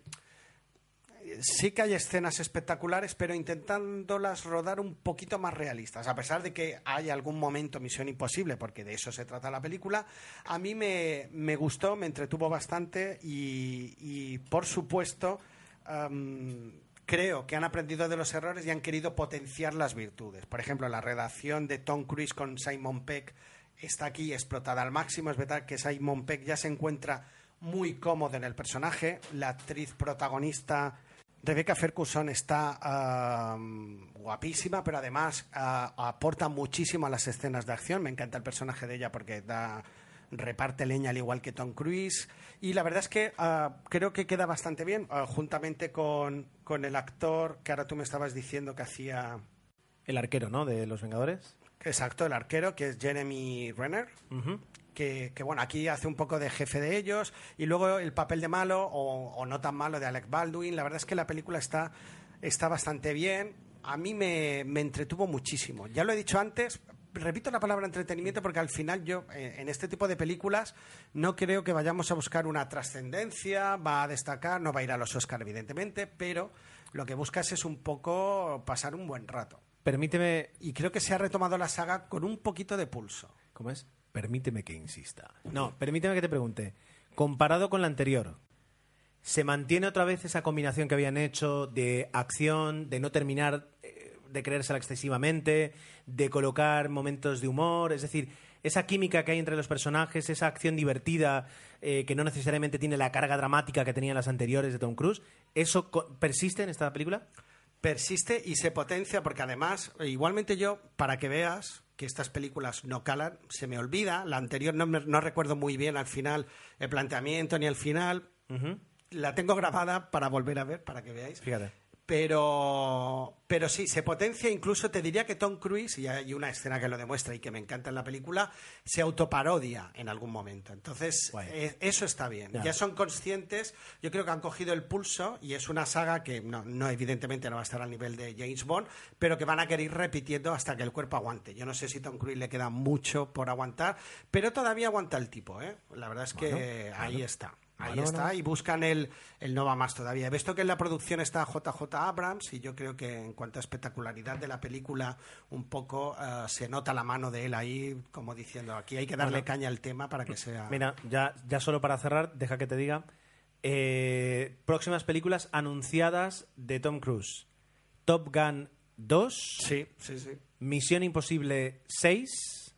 Sí que hay escenas espectaculares, pero intentándolas rodar un poquito más realistas. A pesar de que hay algún momento Misión Imposible, porque de eso se trata la película, a mí me, gustó, me entretuvo bastante y, por supuesto, creo que han aprendido de los errores y han querido potenciar las virtudes. Por ejemplo, la redacción de Tom Cruise con Simon Peck está aquí explotada al máximo. Es verdad que Simon Peck ya se encuentra muy cómodo en el personaje. La actriz protagonista, Rebecca Ferguson, está guapísima, pero además aporta muchísimo a las escenas de acción. Me encanta el personaje de ella porque da reparte leña al igual que Tom Cruise y la verdad es que ah, creo que queda bastante bien ah, juntamente con, con el actor que ahora tú me estabas diciendo que hacía El arquero, ¿no? De Los Vengadores. Exacto el arquero que es Jeremy Renner Ujú. que, que, bueno, aquí hace un poco de jefe de ellos y luego el papel de malo o, o no tan malo de Alec Baldwin. La verdad es que la película está, está bastante bien. A mí me, me entretuvo muchísimo. Ya lo he dicho antes, repito la palabra entretenimiento porque al final yo eh, en este tipo de películas no creo que vayamos a buscar una trascendencia, va a destacar, no va a ir a los Oscar evidentemente, pero lo que buscas es un poco pasar un buen rato. Permíteme. Y creo que se ha retomado la saga con un poquito de pulso. ¿Cómo es? Permíteme que insista. No, permíteme que te pregunte. Comparado con la anterior, ¿se mantiene otra vez esa combinación que habían hecho de acción, de no terminar eh, de creérsela excesivamente, de colocar momentos de humor? Es decir, esa química que hay entre los personajes, esa acción divertida eh, que no necesariamente tiene la carga dramática que tenían las anteriores de Tom Cruise, ¿eso persiste en esta película? Persiste y se potencia porque además, igualmente yo, para que veas que estas películas no calan, se me olvida, la anterior no, me- no recuerdo muy bien al final el planteamiento ni el final, la tengo grabada para volver a ver, para que veáis. Fíjate. Pero, pero sí, se potencia. Incluso te diría que Tom Cruise, y hay una escena que lo demuestra y que me encanta en la película, se autoparodia en algún momento. Entonces, eh, eso está bien. Ya. Ya son conscientes. Yo creo que han cogido el pulso y es una saga que no, no, evidentemente no va a estar al nivel de James Bond, pero que van a querer ir repitiendo hasta que el cuerpo aguante. Yo no sé si Tom Cruise le queda mucho por aguantar, pero todavía aguanta el tipo. ¿eh? La verdad es que Bueno, ahí bueno. está. Ahí está, y buscan el, el no va más todavía. He visto que en la producción está JJ Abrams y yo creo que en cuanto a espectacularidad de la película, un poco eh, se nota la mano de él ahí, como diciendo, aquí hay que darle Bueno. caña al tema para que sea... Mira, ya, ya solo para cerrar, deja que te diga. eh, próximas películas anunciadas de Tom Cruise. Top Gun 2, Sí, sí, sí. Misión Imposible 6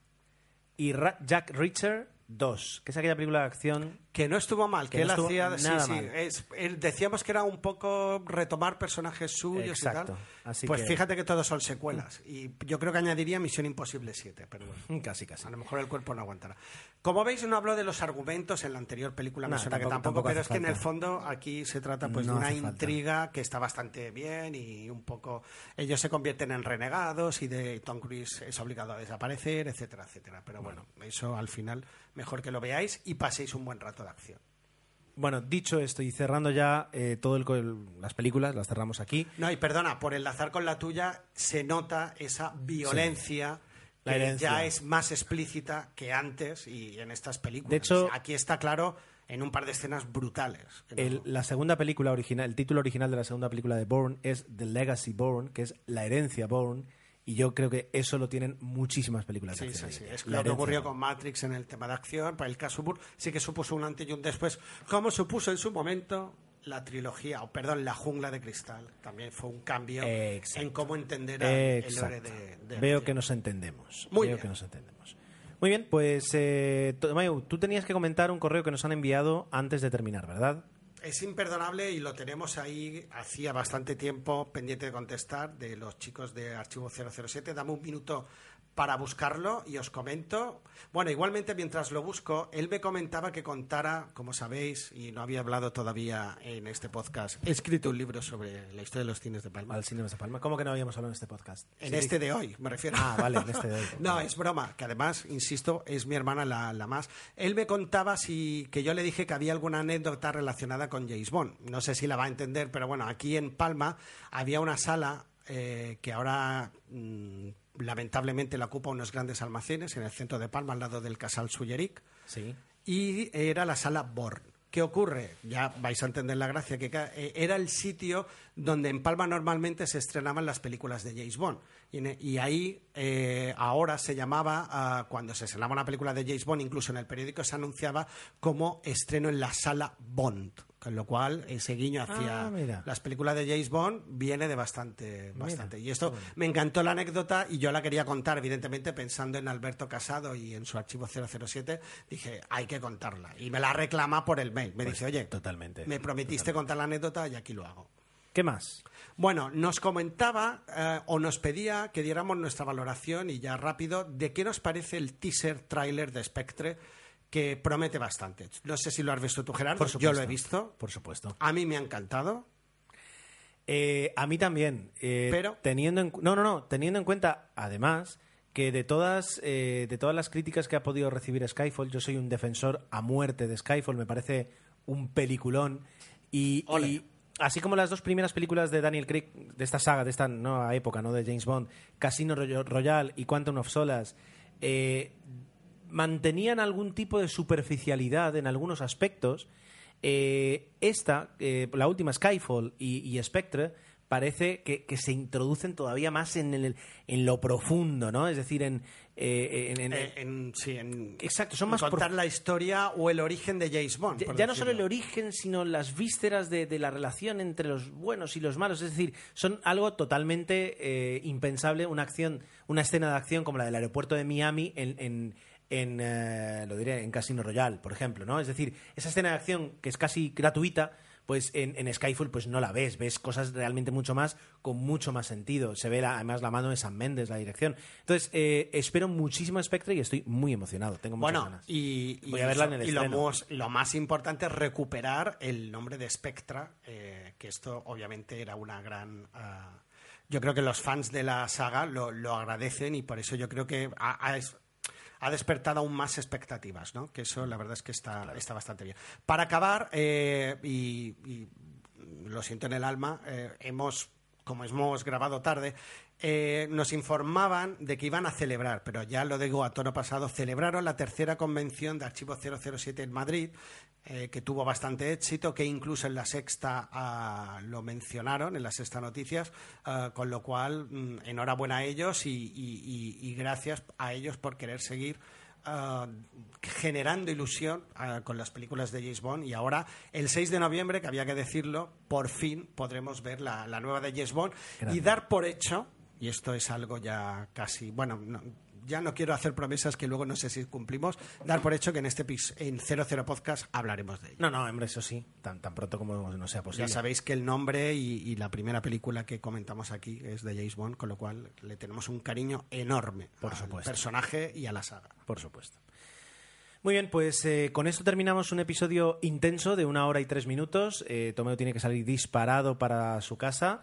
y Ra- Jack Reacher 2, que es aquella película de acción Que no estuvo mal, que, Que él estuvo hacía. nada sí, mal. es- él- decíamos que era un poco retomar personajes suyos Exacto. y tal. Así pues que- fíjate que todos son secuelas. Y yo creo que añadiría Misión Imposible 7, pero bueno. Casi, casi. A lo mejor el cuerpo no aguantará. Como veis, no hablo de los argumentos en la anterior película, me No, que tampoco- pero es que en el fondo aquí se trata pues No de una falta. intriga que está bastante bien y un poco ellos se convierten en renegados y de Tom Cruise es obligado a desaparecer, etcétera, etcétera. Pero bueno, eso al final mejor que lo veáis y paséis un buen rato de acción. Bueno, dicho esto y cerrando ya eh, todo el, co- el- las películas, las cerramos aquí. No, y perdona, por enlazar con la tuya, se nota esa violencia La que ya es más explícita que antes y en estas películas. De hecho- aquí está claro en un par de escenas brutales. no- la segunda película original, el título original de la segunda película de Bourne es The Legacy Bourne, que es la herencia Bourne, y yo creo que eso lo tienen muchísimas películas de Sí, sí, acción sí. en Es lo que ocurrió con Matrix en el tema de acción. Para el caso Burr sí que supuso un antes y un después. Como supuso en su momento la trilogía, o perdón, la jungla de cristal. También fue un cambio Exacto. en cómo entender a- el lore de, de Veo que nos entendemos. Muy Veo bien. que nos entendemos. Muy bien, pues eh, Tomayo, tú tenías que comentar un correo que nos han enviado antes de terminar, ¿verdad? Es imperdonable y lo tenemos ahí hacía bastante tiempo pendiente de contestar de los chicos de Archivo 007. Dame un minuto para buscarlo y os comento. Bueno, igualmente mientras lo busco, él me comentaba que contara, como sabéis, y no había hablado todavía en este podcast, he escrito un libro sobre la historia de los cines de Palma. Al Cine de Palma. ¿Cómo que no habíamos hablado en este podcast? En Sí, este de hoy, me refiero. Ah, vale, en este de hoy. No, es broma, que además, insisto, es mi hermana la, la más. Él me contaba si que yo le dije que había alguna anécdota relacionada con James Bond. No sé si la va a entender, pero bueno, aquí en Palma había una sala eh, que ahora mm, lamentablemente la ocupa unos grandes almacenes en el centro de Palma, al lado del Casal Sulleric Sí. y era la sala Born. ¿Qué ocurre? Ya vais a entender la gracia, que eh, era el sitio donde en Palma normalmente se estrenaban las películas de James Bond. Y, y ahí eh, ahora se llamaba, ah, cuando se estrenaba una película de James Bond, incluso en el periódico se anunciaba como estreno en la sala Bond. Con lo cual, ese guiño hacia Ah, las películas de James Bond viene de bastante. Mira, bastante. Y esto bueno. me encantó la anécdota y yo la quería contar, evidentemente, pensando en Alberto Casado y en su archivo 007. Dije, hay que contarla. Y me la reclama por el mail. Me Pues dice, oye, totalmente, me prometiste contar la anécdota y aquí lo hago. ¿Qué más? Bueno, nos comentaba eh, o nos pedía que diéramos nuestra valoración y ya rápido de qué nos parece el teaser trailer de Spectre que promete bastante. No sé si lo has visto tú, Gerardo. Por Yo lo he visto. Por supuesto. A mí me ha encantado. Eh, a mí también. eh, Pero- teniendo en, no, no, no. Teniendo en cuenta, además, que de todas, eh, de todas las críticas que ha podido recibir Skyfall, yo soy un defensor a muerte de Skyfall. Me parece un peliculón. Y, y así como las dos primeras películas de Daniel Craig, de esta saga, de esta nueva época, ¿no? De James Bond, Casino Roy- Royale y Quantum of Solace, eh, mantenían algún tipo de superficialidad en algunos aspectos. Eh, esta, eh, la última Skyfall y, y Spectre, parece que, que se introducen todavía más en, el, en lo profundo, ¿no? Es decir, en... eh, en- en- Eh, en- sí, en- Exacto, son más contar prof- la historia o el origen de James Bond. ya, no solo el origen, sino las vísceras de, de la relación entre los buenos y los malos. Es decir, son algo totalmente eh, impensable, una acción, una escena de acción como la del aeropuerto de Miami en, en, eh, lo diré, en Casino Royale, por ejemplo, ¿no? Es decir, esa escena de acción que es casi gratuita, pues en, en Skyfall pues no la ves, ves cosas realmente mucho más, con mucho más sentido. Se ve la- además la mano de San Méndez, la dirección. Entonces, eh, espero muchísimo Spectre y estoy muy emocionado, tengo muchas Bueno, ganas. y, y Voy a verla en el y lo, más importante es recuperar el nombre de Spectra, eh, que esto obviamente era una gran... ah, yo creo que los fans de la saga lo, lo agradecen y por eso yo creo que ha despertado aún más expectativas, ¿no? Que eso la verdad es que está, está bastante bien. Para acabar, eh, y, y lo siento en el alma, eh, hemos, como hemos grabado tarde, eh, nos informaban de que iban a celebrar, pero ya lo digo a tono pasado, celebraron la tercera convención de Archivo 007 en Madrid, eh, que tuvo bastante éxito, que incluso en la sexta ah, lo mencionaron, en la sexta noticias, ah, con lo cual mm, enhorabuena a ellos y, y- y- y gracias a ellos por querer seguir ah, generando ilusión ah, con las películas de James Bond. Y ahora el 6 de noviembre, que había que decirlo, por fin podremos ver la, la nueva de James Bond y dar por hecho, y esto es algo ya casi, bueno, no, ya no quiero hacer promesas que luego no sé si cumplimos. Dar por hecho que en este en 00 Podcast hablaremos de ello. No, no, hombre, eso sí, tan, tan pronto como no sea posible. Ya sabéis que el nombre y, y la primera película que comentamos aquí es de James Bond, con lo cual le tenemos un cariño enorme Por al supuesto. personaje y a la saga. Por supuesto. Muy bien, pues eh, con esto terminamos un episodio intenso de una hora y tres minutos. Eh, Tomeo tiene que salir disparado para su casa.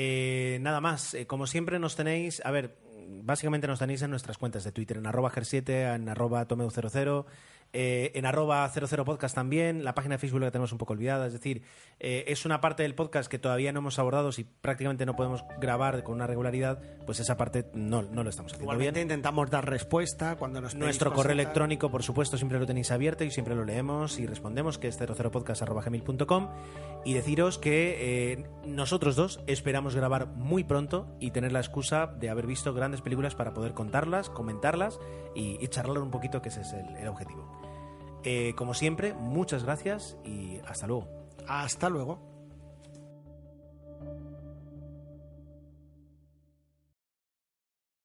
Eh, nada más, eh, como siempre nos tenéis, a ver, básicamente nos tenéis en nuestras cuentas de Twitter, en arroba ger7, en arroba tomeu00, eh, en arroba 00 podcast también, la página de Facebook la tenemos un poco olvidada, es decir, eh, es una parte del podcast que todavía no hemos abordado, si prácticamente no podemos grabar con una regularidad, pues esa parte no, no lo estamos haciendo bien. Igualmente intentamos dar respuesta cuando nos Nuestro correo electrónico, por supuesto, siempre lo tenéis abierto y siempre lo leemos y respondemos, que es 00podcast.gmail.com y deciros que eh, nosotros dos esperamos grabar muy pronto y tener la excusa de haber visto grandes películas para poder contarlas, comentarlas y, y charlar un poquito, que ese es el, el objetivo. Eh, como siempre, muchas gracias y hasta luego. Hasta luego.